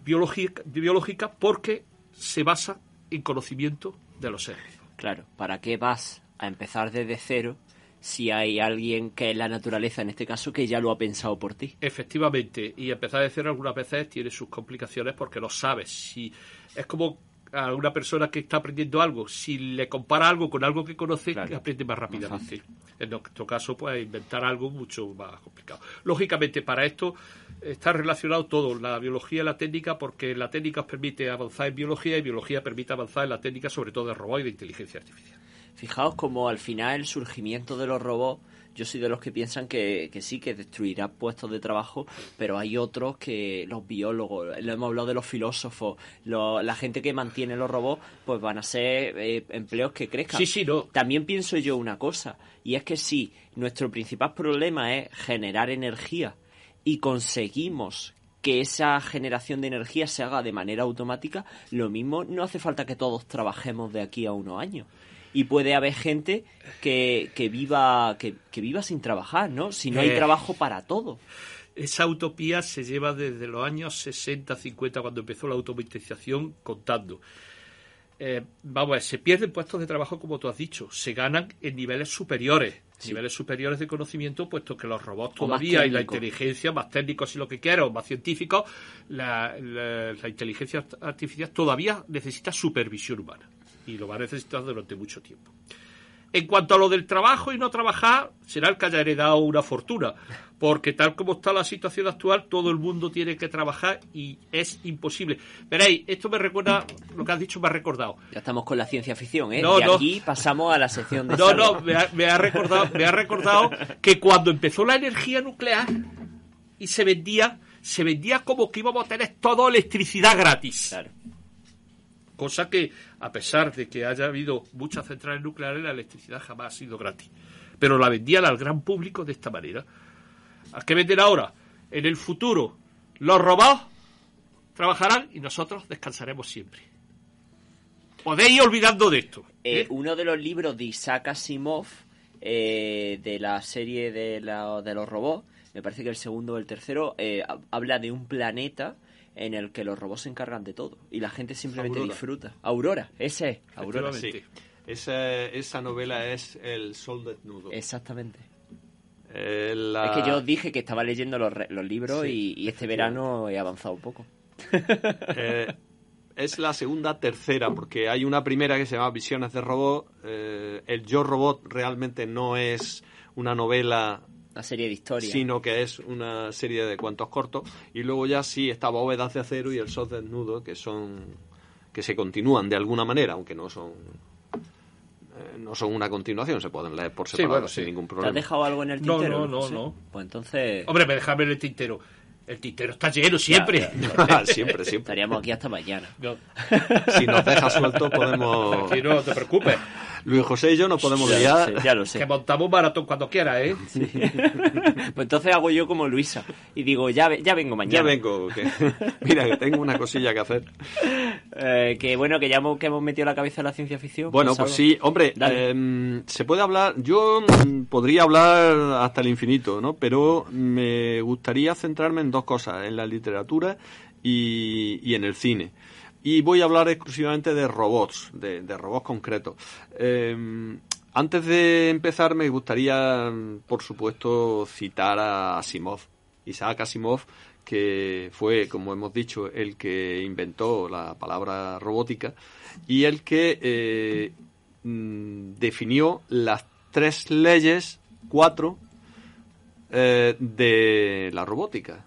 biológica, de biológica porque se basa en conocimiento de los seres. Claro, ¿para qué vas a empezar desde cero si hay alguien que es la naturaleza, en este caso, que ya lo ha pensado por ti? Efectivamente, y empezar a decir algunas veces tiene sus complicaciones porque no sabes si es como a una persona que está aprendiendo algo, si le compara algo con algo que conoce, Claro. aprende más rápidamente. En nuestro caso, pues inventar algo mucho más complicado. Lógicamente, para esto está relacionado todo, la biología y la técnica, porque la técnica os permite avanzar en biología y biología permite avanzar en la técnica, sobre todo de robots y de inteligencia artificial. Fijaos como al final el surgimiento de los robots, yo soy de los que piensan que, que sí, que destruirá puestos de trabajo, pero hay otros que los biólogos, lo hemos hablado de los filósofos, lo- la gente que mantiene los robots, pues van a ser eh, empleos que crezcan. Sí, sí, no. También pienso yo una cosa, y es que si nuestro principal problema es generar energía y conseguimos que esa generación de energía se haga de manera automática, lo mismo no hace falta que todos trabajemos de aquí a unos años. Y puede haber gente que, que viva que, que viva sin trabajar, ¿no? Si no hay Eh. trabajo para todo. Esa utopía se lleva desde los años 60, 50, cuando empezó la automatización, contando. Eh, vamos a ver, se pierden puestos de trabajo, como tú has dicho, se ganan en niveles superiores, niveles superiores de conocimiento, puesto que los robots todavía y la inteligencia, más técnicos si lo que quieras, o más científicos, la, la- la inteligencia artificial todavía necesita supervisión humana y lo va a necesitar durante mucho tiempo. En cuanto a lo del trabajo y no trabajar, será el que haya heredado una fortuna, porque tal como está la situación actual, todo el mundo tiene que trabajar y es imposible. Veréis, esto me recuerda, lo que has dicho me ha recordado. Ya estamos con la ciencia ficción, ¿eh? No, y no. aquí pasamos a la sección de No, salud. no, me ha, me ha recordado, me ha recordado que cuando empezó la energía nuclear y se vendía, se vendía como que íbamos a tener toda electricidad gratis. Claro. Cosa que, a pesar de que haya habido muchas centrales nucleares, la electricidad jamás ha sido gratis. Pero la vendían al gran público de esta manera. ¿A qué venden ahora? En el futuro, los robots trabajarán y nosotros descansaremos siempre. Podéis ir olvidando de esto. Eh, ¿eh? uno de los libros de Isaac Asimov, eh, de la serie de, los robots, me parece que el segundo o el tercero, eh, ha- habla de un planeta en el que los robots se encargan de todo y la gente simplemente Aurora. disfruta. Aurora, ese es, Aurora. Sí. Esa, esa novela es El Sol desnudo. Exactamente. Eh, la- Es que yo dije que estaba leyendo los, re- los libros Sí, y, y este verano he avanzado un poco. Eh, es la segunda, tercera, porque hay una primera que se llama Visiones de Robot. Eh, el Yo Robot realmente no es una novela, Una serie de historias. sino que es una serie de cuentos cortos. Y luego ya sí está Bóvedas de Acero y El Sol Desnudo, que son que se continúan de alguna manera, aunque no son eh, no son una continuación, se pueden leer por Sí, separado bueno, sin sí. ningún ¿Te has problema. dejado algo en el No, tintero? no, no, Sí. no. Pues entonces Hombre, me dejadme el tintero. El tintero está lleno siempre. [laughs] siempre, siempre. estaríamos aquí hasta mañana. No, Si nos deja suelto podemos... aquí no te preocupes. Luis José y yo nos podemos Ya liar. lo sé, ya lo sé. Que montamos un maratón cuando quieras, ¿eh? [laughs] Pues entonces hago yo como Luisa y digo, ya, ya vengo mañana. Ya vengo. que- [laughs] Mira, que tengo una cosilla que hacer. Eh, que bueno, que ya hemos, que hemos metido la cabeza en la ciencia ficción. Bueno, pues pues sí, hombre, em, se puede hablar, yo mm, podría hablar hasta el infinito, ¿no? Pero me gustaría centrarme en dos cosas, en la literatura y, y en el cine. Y voy a hablar exclusivamente de robots, de, robots concretos. Em, antes de empezar, me gustaría, por supuesto, citar a Asimov, Isaac Asimov, que fue, como hemos dicho, el que inventó la palabra robótica y el que eh, mm, definió las tres leyes, cuatro, eh, de la robótica.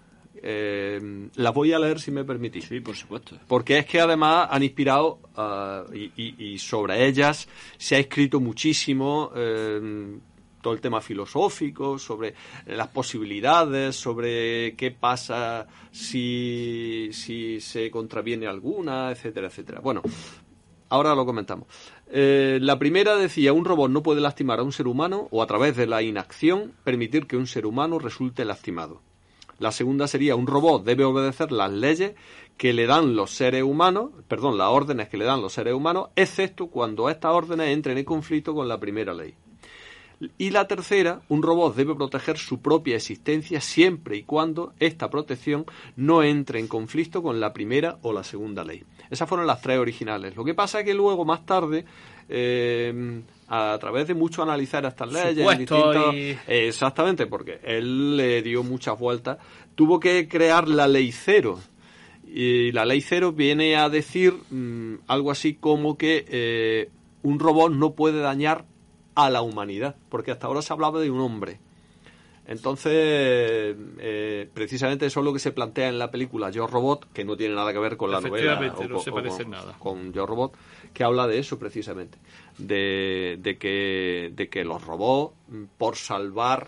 Eh, las voy a leer si me permitís. Sí, por supuesto. Porque es que además han inspirado ah, y, y- y sobre ellas se ha escrito muchísimo eh, todo el tema filosófico, sobre las posibilidades, sobre qué pasa si, si se contraviene alguna, etcétera, etcétera. Bueno, ahora lo comentamos. Eh, la primera decía, un robot no puede lastimar a un ser humano o a través de la inacción permitir que un ser humano resulte lastimado. La segunda sería, un robot debe obedecer las leyes que le dan los seres humanos, perdón, las órdenes que le dan los seres humanos, excepto cuando estas órdenes entren en conflicto con la primera ley. Y la tercera, un robot debe proteger su propia existencia siempre y cuando esta protección no entre en conflicto con la primera o la segunda ley. Esas fueron las tres originales. Lo que pasa es que luego, más tarde, eh, a través de mucho analizar estas leyes, en Supuestos distintos- y- exactamente, porque él le dio muchas vueltas, tuvo que crear la ley cero. Y la ley cero viene a decir mm, algo así como que eh, un robot no puede dañar a la humanidad, porque hasta ahora se hablaba de un hombre. Entonces, eh, precisamente eso es lo que se plantea en la película Yo Robot, que no tiene nada que ver con la novela no con- se o parece con- nada. con Yo Robot, que habla de eso precisamente, de, de que, de que los robots, por salvar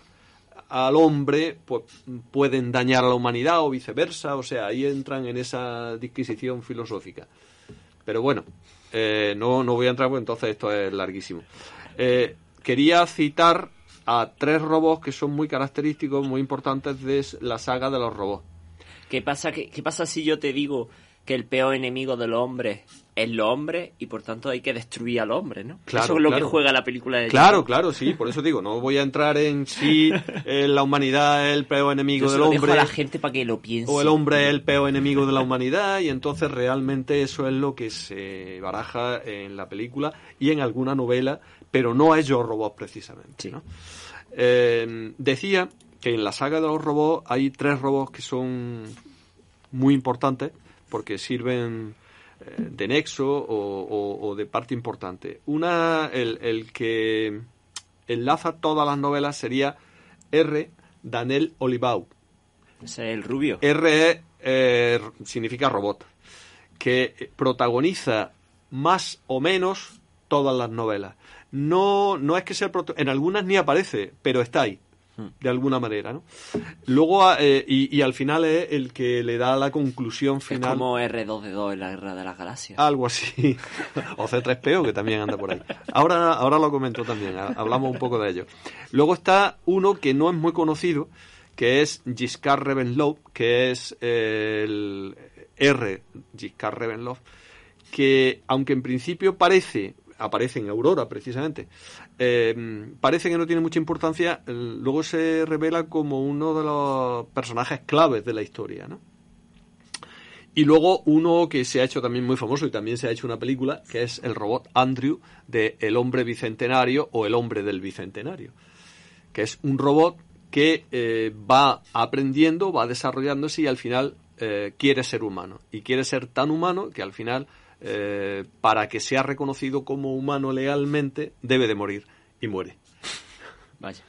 al hombre, pues pueden dañar a la humanidad o viceversa, o sea, ahí entran en esa disquisición filosófica. Pero bueno, eh, no, no voy a entrar porque entonces esto es larguísimo. Eh, quería citar a tres robots que son muy característicos, muy importantes de la saga de los robots. ¿Qué pasa, qué, qué pasa si yo te digo que el peor enemigo de los hombres es los hombres y por tanto hay que destruir al hombre, ¿no? Claro, Eso es lo claro. que juega la película de Claro, claro, sí, por eso digo, no voy a entrar en si [laughs] eh, la humanidad es el peor enemigo Yo del lo dejo hombre a la gente para que lo piense. o el hombre es el peor enemigo de la humanidad y entonces realmente eso es lo que se baraja en la película y en alguna novela, pero no es Yo Robot precisamente. Sí. ¿no? Eh, decía que en la saga de los robots hay tres robots que son muy importantes porque sirven eh, de nexo o, o- o de parte importante. Una, el, el que enlaza todas las novelas sería R. Daniel Olivau. Ese es el rubio. R eh, significa robot, que protagoniza más o menos todas las novelas. No, no es que sea el proto- en algunas ni aparece, pero está ahí, de alguna manera, ¿no? Luego, ah, eh, y, y al final es el que le da la conclusión es final. como R2D2 en la Guerra de las Galaxias. Algo así. [laughs] O C3PO, que también anda por ahí. Ahora, ahora lo comento también, ha- hablamos un poco de ello. Luego está uno que no es muy conocido, que es Giscard Revenlov, que es eh, el R. Giscard Revenlov, que aunque en principio parece, aparece en Aurora precisamente, eh, parece que no tiene mucha importancia, luego se revela como uno de los personajes claves de la historia, ¿no? Y luego uno que se ha hecho también muy famoso y también se ha hecho una película, que es el robot Andrew de El hombre bicentenario o El hombre del bicentenario, que es un robot que eh, va aprendiendo, va desarrollándose y al final eh, quiere ser humano. Y quiere ser tan humano que al final, eh, para que sea reconocido como humano legalmente, debe de morir y muere. Vaya.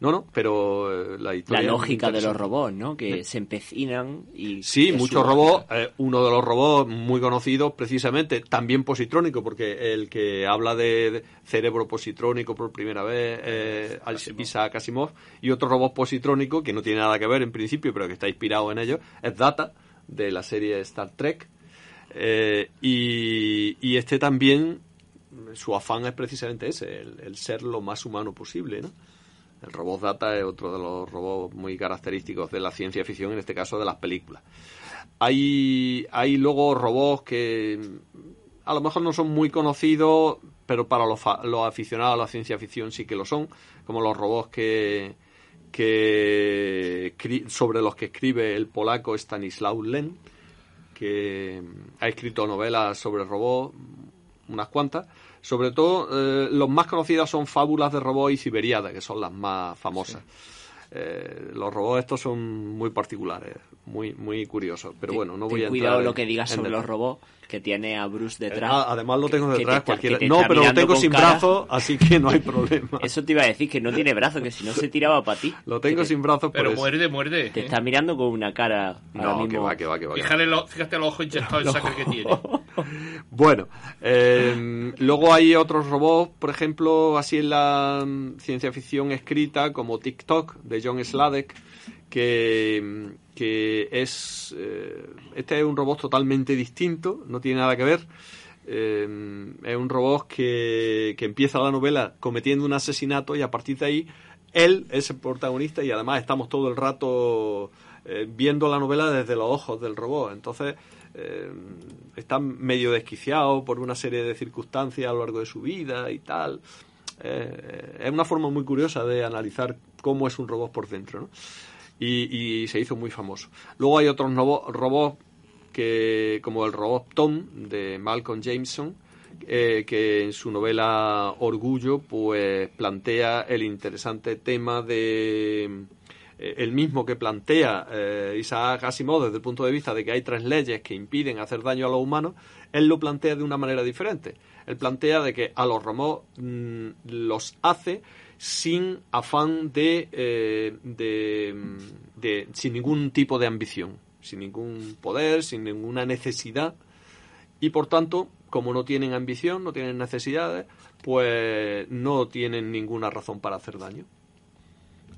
No, no, pero eh, la La historia... muy lógica de los robots, ¿no? Que se empecinan y... Sí, muchos robots. eh, uno de los robots muy conocidos, precisamente, también positrónico, porque el que habla de, de cerebro positrónico por primera vez, eh, Isaac Asimov, y otro robot positrónico, que no tiene nada que ver en principio, pero que está inspirado en ello, es Data, de la serie Star Trek. Eh, y, y este también, su afán es precisamente ese, el, el ser lo más humano posible, ¿no? El robot Data es otro de los robots muy característicos de la ciencia ficción, en este caso de las películas. Hay, hay luego robots que a lo mejor no son muy conocidos, pero para los, los aficionados a la ciencia ficción sí que lo son, como los robots que, que sobre los que escribe el polaco Stanislaw Lem, que ha escrito novelas sobre robots, unas cuantas. Sobre todo, eh, los más conocidas son Fábulas de Robots y Siberiada, que son las más famosas. eh, los robots estos son muy particulares, muy muy curiosos. Pero bueno, no voy a cuidado entrar lo en- que digas en sobre los robots, que tiene a Bruce detrás. Ah, además lo tengo que- que detrás te cualquiera. te No, pero lo tengo sin cara. brazos, [laughs] así que no hay problema. Eso te iba a decir, que no tiene brazos, que si no se tiraba para ti. Lo tengo te- sin brazos, Pero por eso. muerde, muerde. Te ¿eh? está mirando con una cara ahora No, que mismo. va, que va, que va. que va. Fíjate, lo- fíjate los ojos inyectados en sangre que tiene. Bueno, eh, luego hay otros robots, por ejemplo, así en la mm, ciencia ficción escrita, como TikTok, de John Sladek, que, es... eh, este es un robot totalmente distinto, no tiene nada que ver. Eh, es un robot que, que empieza la novela cometiendo un asesinato y a partir de ahí él es el protagonista y además estamos todo el rato eh, viendo la novela desde los ojos del robot. Entonces está medio desquiciado por una serie de circunstancias a lo largo de su vida y tal. Es una forma muy curiosa de analizar cómo es un robot por dentro, ¿no? Y, y se hizo muy famoso. Luego hay otros robots que, como el robot Tom de Malcolm Jameson, eh, que en su novela Orgullo pues plantea el interesante tema de eh, el mismo que plantea eh, Isaac Asimov desde el punto de vista de que hay tres leyes que impiden hacer daño a los humanos, él lo plantea de una manera diferente. Él plantea de que a los robots mm, los hace sin afán de, eh, de, de- sin ningún tipo de ambición, sin ningún poder, sin ninguna necesidad y por tanto, como no tienen ambición, no tienen necesidades, pues no tienen ninguna razón para hacer daño.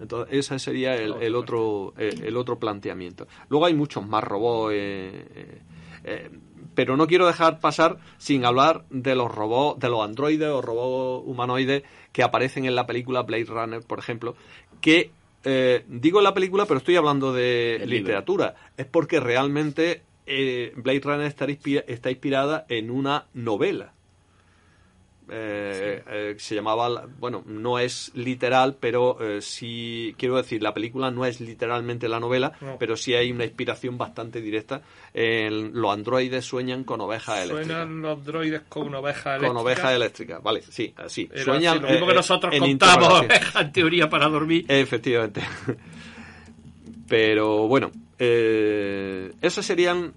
Entonces, ese sería el, el otro el, el otro planteamiento. Luego hay muchos más robots, eh, eh, pero no quiero dejar pasar sin hablar de los robots, de los androides o robots humanoides que aparecen en la película Blade Runner, por ejemplo, que eh, digo en la película, pero estoy hablando de literatura. Es porque realmente eh, Blade Runner está inspirada en una novela. Eh, eh, se llamaba, la- bueno, no es literal, pero eh, sí, quiero decir, la película no es literalmente la novela, No. pero sí hay una inspiración bastante directa. en los androides sueñan con ovejas eléctricas. Suenan los droides con una oveja eléctrica. Con ovejas eléctricas, vale, sí, así. Era Sueñan así, lo mismo que nosotros contamos ovejas en teoría para dormir. Efectivamente. [laughs] Pero bueno, esos serían.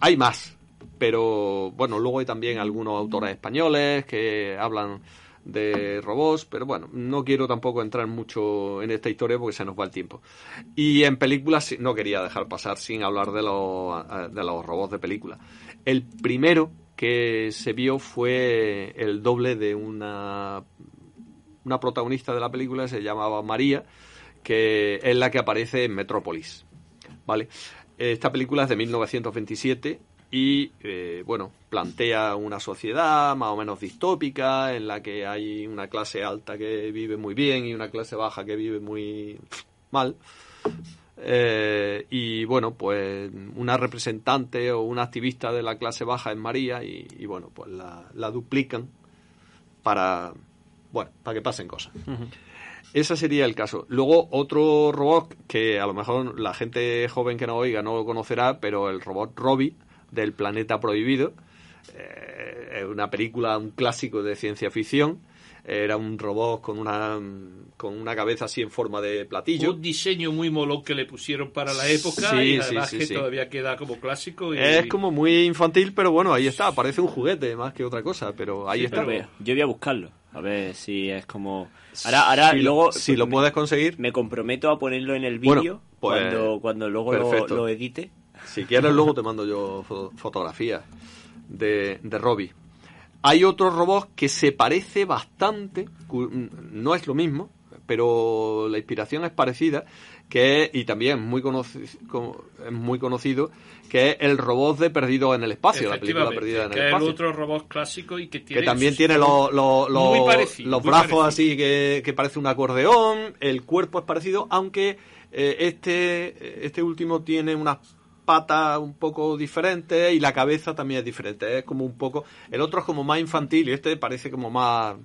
Hay más. Pero bueno, luego hay también algunos autores españoles que hablan de robots, pero bueno, no quiero tampoco entrar mucho en esta historia porque se nos va el tiempo. Y en películas no quería dejar pasar sin hablar de los, eh, de los robots de película. El primero que se vio fue el doble de una, una protagonista de la película, se llamaba María, que es la que aparece en Metrópolis. ¿Vale? Esta película es de 1927 y, eh, bueno, plantea una sociedad más o menos distópica en la que hay una clase alta que vive muy bien y una clase baja que vive muy mal. Eh, y bueno, pues una representante o una activista de la clase baja es María y, y, bueno, pues la, la duplican para, bueno, para que pasen cosas. Ese sería el caso. Luego, otro robot que a lo mejor la gente joven que no oiga no lo conocerá, pero el robot Robbie del Planeta Prohibido. Eh, es una película, un clásico de ciencia ficción. Era un robot con una, con una cabeza así en forma de platillo. Un diseño muy molón que le pusieron para la época Sí, y sí, que sí. todavía queda como clásico. Y, Es como muy infantil, pero bueno, ahí está. Parece un juguete más que otra cosa, pero ahí Sí, está. Pero Yo voy a buscarlo, a ver si es como... Ahora, ahora si luego... lo, si lo me- puedes conseguir, Me comprometo a ponerlo en el Bueno, vídeo pues, cuando, cuando luego lo edite. Si quieres, luego te mando yo fo- fotografías de, de Robbie. Hay otro robot que se parece bastante, no es lo mismo, pero la inspiración es parecida, que es, y también muy, conoci- co- es muy conocido, que es el robot de Perdido en el Espacio, la película Perdida en que el es el Espacio. otro robot clásico y que tiene... que también tiene los, los, los- Muy parecido, los muy brazos así que, que parece un acordeón, el cuerpo es parecido, aunque eh, este, este último tiene unas patas un poco diferentes y la cabeza también es diferente, es como un poco, el otro es como más infantil y este parece como más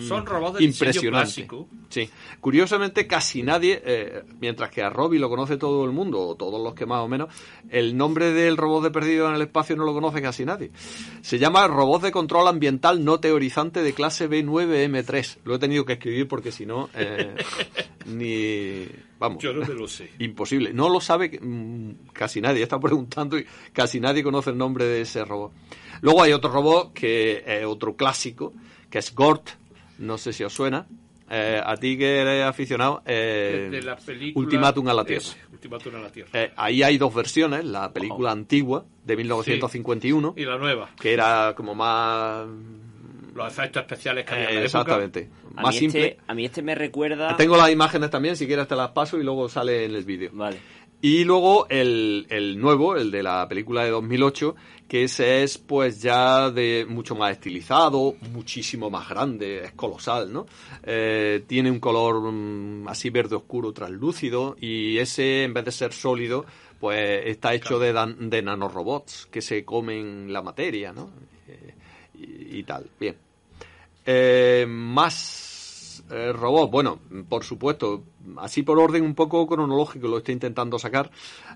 Son robots de diseño impresionante. clásico. Sí. Curiosamente, casi nadie, eh, mientras que a Robbie lo conoce todo el mundo, o todos los que más o menos, el nombre del robot de perdido en el espacio no lo conoce casi nadie. Se llama Robot de Control Ambiental No Teorizante de clase B9M3. Lo he tenido que escribir porque si no, eh, [laughs] ni... Vamos. Yo no me lo sé. Imposible. No lo sabe mm, casi nadie. Está preguntando y casi nadie conoce el nombre de ese robot. Luego hay otro robot que es otro clásico, que es Gort. No sé si os suena. Eh, a ti que eres aficionado, eh, de la película Ultimátum a la Tierra. ese, Ultimátum a la Tierra. Eh, ahí hay dos versiones, la película antigua de 1951, Y la nueva. que era como más... Los efectos especiales que había en eh, la exactamente. Más mí, simple. este, a mí este me recuerda... Tengo las imágenes también, si quieres te las paso y luego sale en el vídeo. Vale. Y luego el, el nuevo, el de la película de 2008, que ese es pues ya de mucho más estilizado, muchísimo más grande, es colosal, ¿no? Eh, tiene un color mm, así verde oscuro, translúcido, y ese en vez de ser sólido, pues está hecho de, dan- de nanorobots que se comen la materia, ¿no? Eh, y, y tal, bien. Eh, más eh, robots, bueno, por supuesto, así por orden un poco cronológico lo estoy intentando sacar.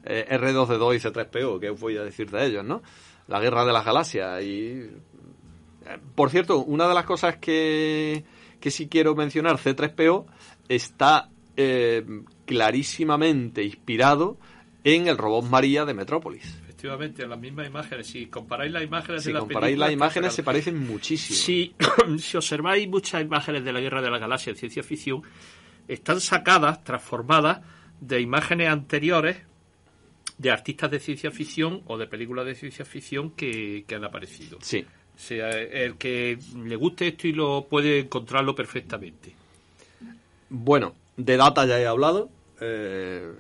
Eh, R2D2 y C3PO, ¿qué os voy a decir de ellos, no? La guerra de las galaxias y... eh, por cierto, una de las cosas que, que sí quiero mencionar, C3PO está eh, clarísimamente inspirado en el robot María de Metrópolis. Efectivamente, en las mismas imágenes. Si comparáis las imágenes Si de la comparáis película, las imágenes se parecen muchísimo. Si, [coughs] si observáis muchas imágenes de la Guerra de la Galaxia en ciencia ficción, están sacadas, transformadas de imágenes anteriores de artistas de ciencia ficción o de películas de ciencia ficción que, que han aparecido. Sí. O sea, el que le guste esto y lo puede encontrarlo perfectamente. Bueno, de data ya he hablado. eh,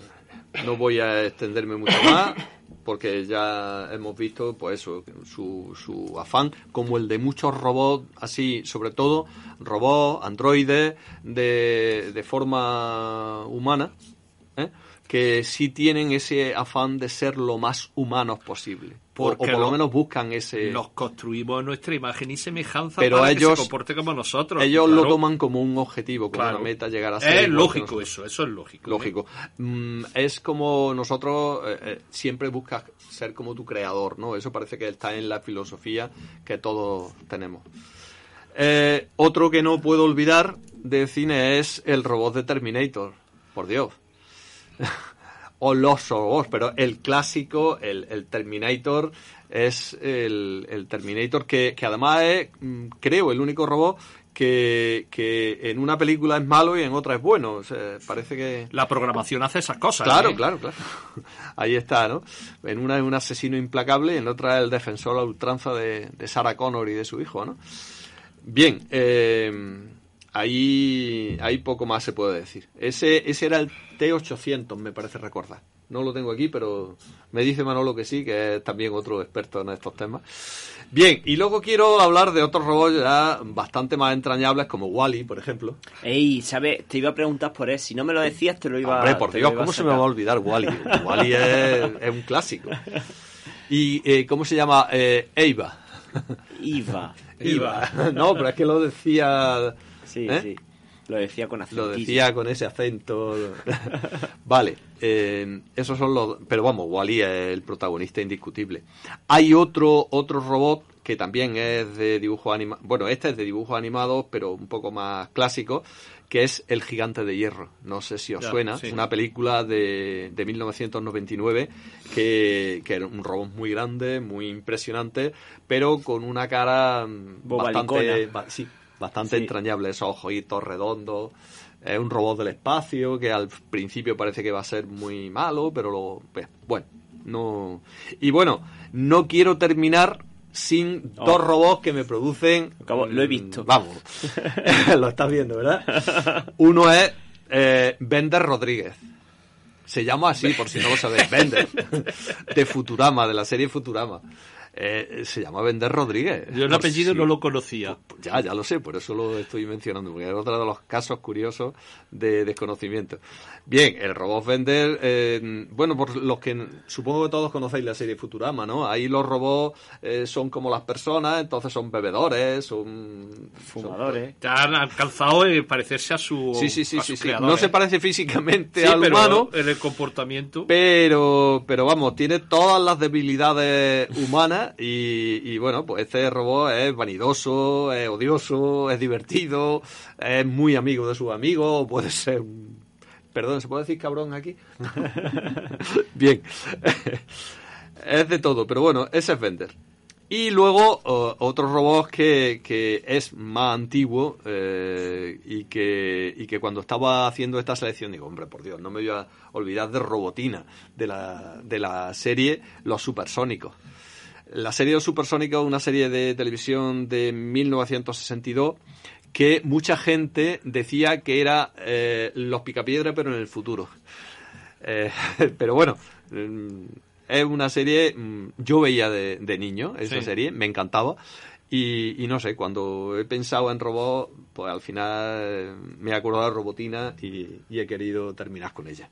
no voy a extenderme mucho más [coughs] porque ya hemos visto pues eso, su, su afán como el de muchos robots así, sobre todo robots, androides de, de forma humana, ¿eh? que sí tienen ese afán de ser lo más humanos posible. O- o, Porque por lo menos buscan ese... Los construimos nuestra imagen y semejanza Pero para ellos- que se comporte como nosotros. Ellos lo toman como un objetivo, como Claro. una meta, llegar a ser... Es lógico eso, eso es lógico. ¿eh? Lógico. Mm, es como nosotros eh, eh, siempre buscas ser como tu creador, ¿no? Eso parece que está en la filosofía que todos tenemos. Eh, otro que no puedo olvidar de cine es el robot de Terminator. Por Dios. [laughs] o los robots, pero el clásico, el, el Terminator, es el, el Terminator que, que además es, mm, creo, el único robot que, que en una película es malo y en otra es bueno. O sea, parece que... La programación hace esas cosas. Claro, ¿eh? claro, claro. [laughs] Ahí está, ¿no? En una es un asesino implacable y en otra es el defensor a ultranza de, de Sarah Connor y de su hijo, ¿no? Bien, eh, ahí, ahí poco más se puede decir. Ese, ese era el T800, me parece recordar. No lo tengo aquí, pero me dice Manolo que sí, que es también otro experto en estos temas. Bien, y luego quiero hablar de otros robots ya bastante más entrañables como Wally, por ejemplo. Ey, ¿sabes? Te iba a preguntar por él. Si no me lo decías, te lo iba Hombre, por te lo Dios, iba a ¿cómo se me va a olvidar Wally? Wally es, es un clásico. ¿Y eh, cómo se llama? Eh, Eva. Iva. [laughs] Iva. No, pero es que lo decía... Sí, ¿eh? sí. Lo decía con acento. Lo decía con ese acento. [laughs] vale, eh, esos son los. Pero vamos, Wally es el protagonista indiscutible. Hay otro otro robot que también es de dibujo animado. Bueno, este es de dibujos animados, pero un poco más clásico, que es El Gigante de Hierro. No sé si os Ya, suena. sí. Una película de, de 1999 que, que era un robot muy grande, muy impresionante, pero con una cara Bobalicona. bastante. ba- sí, bastante Sí. entrañable, esos ojitos redondos. Es un robot del espacio que al principio parece que va a ser muy malo, pero lo, pues, bueno, no. Y bueno, no quiero terminar sin Oh. dos robots que me producen. Acabo- lo he mm, visto. Vamos, [laughs] lo estás viendo, ¿verdad? [laughs] Uno es eh, Bender Rodríguez. Se llama así, por si no lo sabéis, Bender, [laughs] de Futurama, de la serie Futurama. Eh, se llama Vender Rodríguez. Yo el Por apellido si- no lo conocía. Ya, ya lo sé, por eso lo estoy mencionando, porque es otro de los casos curiosos de desconocimiento. Bien, el robot Vender, eh, bueno, por los que supongo que todos conocéis la serie Futurama, ¿no? Ahí los robots eh, son como las personas, entonces son bebedores, son... Fumadores. Ya han alcanzado eh, parecerse a su Sí, sí, sí, sí, sí. No se parece físicamente Sí, al pero humano, en el comportamiento. pero, pero vamos, tiene todas las debilidades humanas y, y, bueno, pues este robot es vanidoso, es odioso, es divertido, es muy amigo de sus amigos, puede ser un... Perdón, ¿se puede decir cabrón aquí? [laughs] Bien. [laughs] es de todo, pero bueno, ese es Vender. Y luego otro robot que, es más antiguo eh, y, que, y que cuando estaba haciendo esta selección digo, hombre, por Dios, no me voy a olvidar de Robotina, de la, de la serie Los Supersónicos. La serie Los Supersónicos una serie de televisión de 1962 que mucha gente decía que era eh, Los Picapiedra pero en el futuro. [laughs] Eh, pero bueno, mm, es una serie, mm, yo veía de, de niño esa Sí. serie, me encantaba. Y, y no sé, cuando he pensado en robot, pues al final eh, me he acordado de Robotina y, y he querido terminar con ella.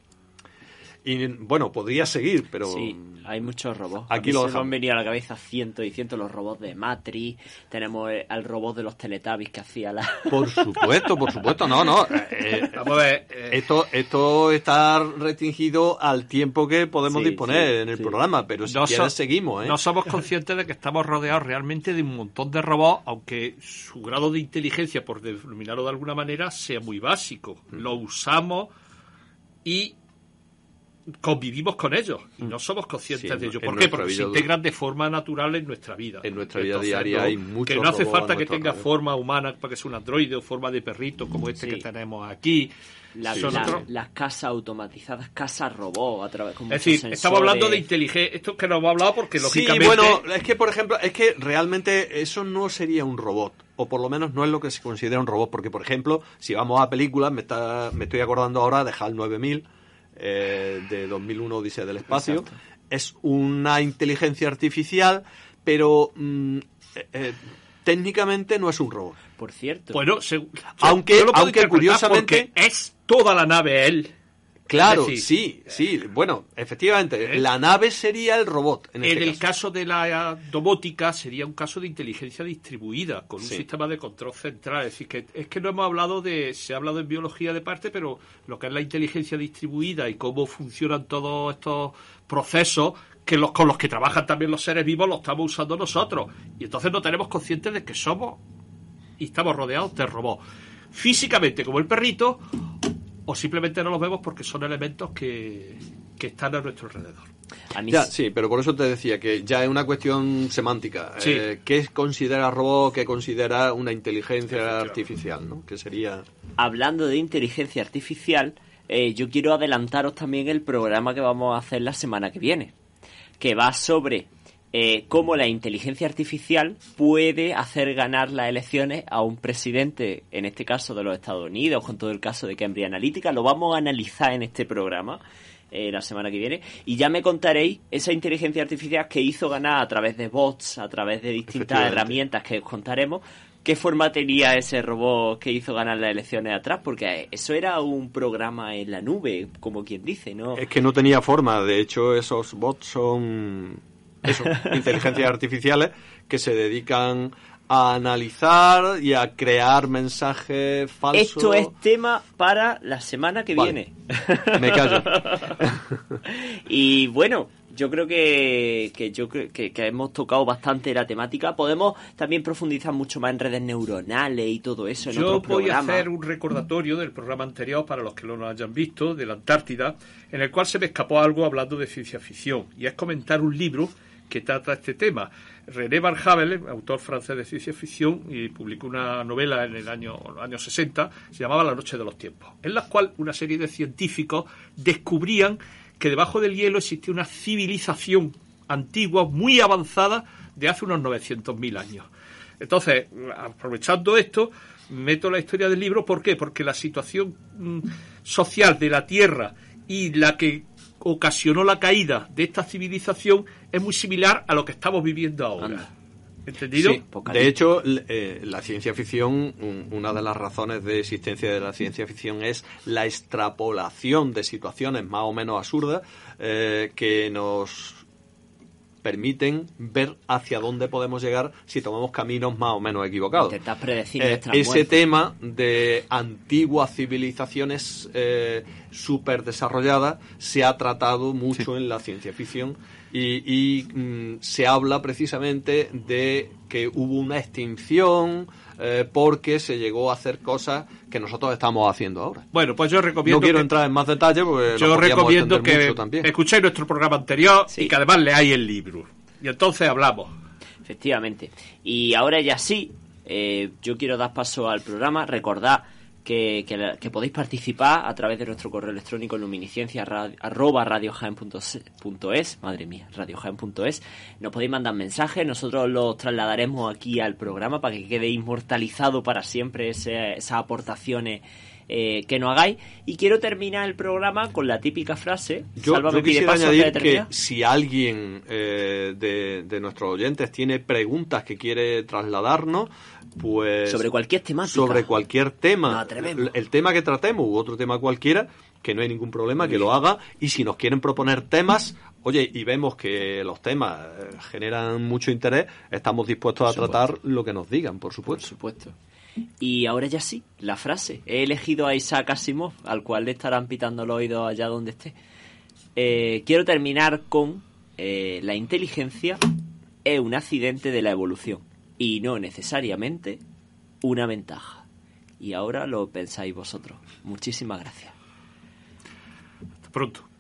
Y bueno, podría seguir, pero Sí, hay muchos robots. Aquí lo se me han venido a la cabeza cientos y cientos los robots de Matrix. Tenemos eh, al robot de los Teletubbies que hacía la... [laughs] por supuesto, por supuesto, no, no. eh, eh, Vamos a ver. eh, esto, esto está restringido al tiempo que podemos Sí, disponer sí, en el sí. programa, pero si no quieres so- seguimos, ¿eh? No somos conscientes de que estamos rodeados realmente de un montón de robots, aunque su grado de inteligencia, por denominarlo de alguna manera, sea muy básico. Mm. Lo usamos y convivimos con ellos y no somos conscientes Mm. Sí, de ello. ¿Por qué? Porque se integran de forma natural en nuestra vida. En nuestra vida diaria hay muchos Que no hace falta que tenga forma humana para que sea un androide o forma de perrito como este Sí. que tenemos aquí. La- la- las casas automatizadas, casas robot, a través con Es decir, sensores. estamos hablando de inteligencia. Esto que nos hemos hablado porque Sí, lógicamente. bueno, es que por ejemplo, es que realmente eso no sería un robot, o por lo menos no es lo que se considera un robot, porque por ejemplo, si vamos a películas, me, está, me estoy acordando ahora de HAL 9000, eh, de 2001 Odisea del Espacio, Exacto. es una inteligencia artificial, pero mm, eh, eh, técnicamente no es un robot. Por cierto. Bueno, yo- Aunque- yo lo puedo aunque curiosamente- porque es toda la nave él. Claro, decir, sí, sí, bueno, efectivamente, ¿Eh? la nave sería el robot. En, En, este el caso. caso de la domótica sería un caso de inteligencia distribuida con un Sí. sistema de control central. Es decir, que es que no hemos hablado de, se ha hablado en biología de parte, pero lo que es la inteligencia distribuida y cómo funcionan todos estos procesos que los con los que trabajan también los seres vivos los estamos usando nosotros y entonces no tenemos conscientes de que somos y estamos rodeados de robots físicamente como el perrito o simplemente no los vemos porque son elementos que, que están a nuestro alrededor. Ya, sí- sí, pero por eso te decía que ya es una cuestión semántica. Sí. Eh, ¿Qué considera robot? ¿Qué considera una inteligencia artificial? ¿no? Que sería... hablando de inteligencia artificial, eh, yo quiero adelantaros también el programa que vamos a hacer la semana que viene, que va sobre eh, cómo la inteligencia artificial puede hacer ganar las elecciones a un presidente, en este caso de los Estados Unidos, con todo el caso de Cambridge Analytica. Lo vamos a analizar en este programa eh, la semana que viene y ya me contaréis esa inteligencia artificial que hizo ganar a través de bots, a través de distintas herramientas que os contaremos qué forma tenía ese robot que hizo ganar las elecciones atrás, porque eso era un programa en la nube, como quien dice, ¿no? Es que no tenía forma. De hecho, esos bots son eso, inteligencias artificiales que se dedican a analizar y a crear mensajes falsos. Esto es tema para la semana que Vale. viene. Me callo. [laughs] y bueno, yo creo que, que yo creo que, que hemos tocado bastante la temática. Podemos también profundizar mucho más en redes neuronales y todo eso en Yo voy a hacer un recordatorio del programa anterior para los que no lo hayan visto, de la Antártida, en el cual se me escapó algo hablando de ciencia ficción, y es comentar un libro que trata este tema. René Van Havel, autor francés de ciencia ficción, y publicó una novela en el año, años 60, se llamaba La noche de los tiempos, en la cual una serie de científicos descubrían que debajo del hielo existía una civilización antigua, muy avanzada, de hace unos 900.000 años. Entonces, aprovechando esto, meto la historia del libro. ¿Por qué? Porque la situación mm, social de la Tierra y la que ocasionó la caída de esta civilización es muy similar a lo que estamos viviendo ahora. Anda. ¿Entendido? Sí, de hecho, eh, la ciencia ficción, un- una de las razones de existencia de la ciencia ficción es la extrapolación de situaciones más o menos absurdas eh, que nos permiten ver hacia dónde podemos llegar si tomamos caminos más o menos equivocados. Intentas predecir Eh, nuestra ese muerte. tema de antiguas civilizaciones eh, súper desarrolladas se ha tratado mucho en la ciencia ficción y, y, mm, se habla precisamente de que hubo una extinción eh, porque se llegó a hacer cosas que nosotros estamos haciendo ahora. Bueno, pues yo recomiendo No quiero que, entrar en más detalles porque yo recomiendo que escuchéis nuestro programa anterior Sí. y que además leáis el libro. Y entonces hablamos. Efectivamente. Y ahora ya sí, eh, yo quiero dar paso al programa. Recordad que, que que podéis participar a través de nuestro correo electrónico luminiscencia ra- arroba radiojaen.es. Madre mía, radiojaen.es. Nos podéis mandar mensajes, nosotros los trasladaremos aquí al programa para que quede inmortalizado para siempre ese- esas aportaciones eh, que nos hagáis. Y quiero terminar el programa con la típica frase. Yo, yo quisiera paso añadir que si alguien eh, de, de nuestros oyentes tiene preguntas que quiere trasladarnos, pues... Sobre cualquier temática. Sobre cualquier tema. El, el tema que tratemos u otro tema cualquiera, que no hay ningún problema, que lo haga. Y si nos quieren proponer temas, oye, y vemos que los temas eh, generan mucho interés, estamos dispuestos a tratar lo que nos digan, por supuesto. Y ahora ya sí, la frase. He elegido a Isaac Asimov, al cual le estarán pitando los oídos allá donde esté. Eh, quiero terminar con eh, la inteligencia es un accidente de la evolución y no necesariamente una ventaja. Y ahora lo pensáis vosotros. Muchísimas gracias. Hasta pronto.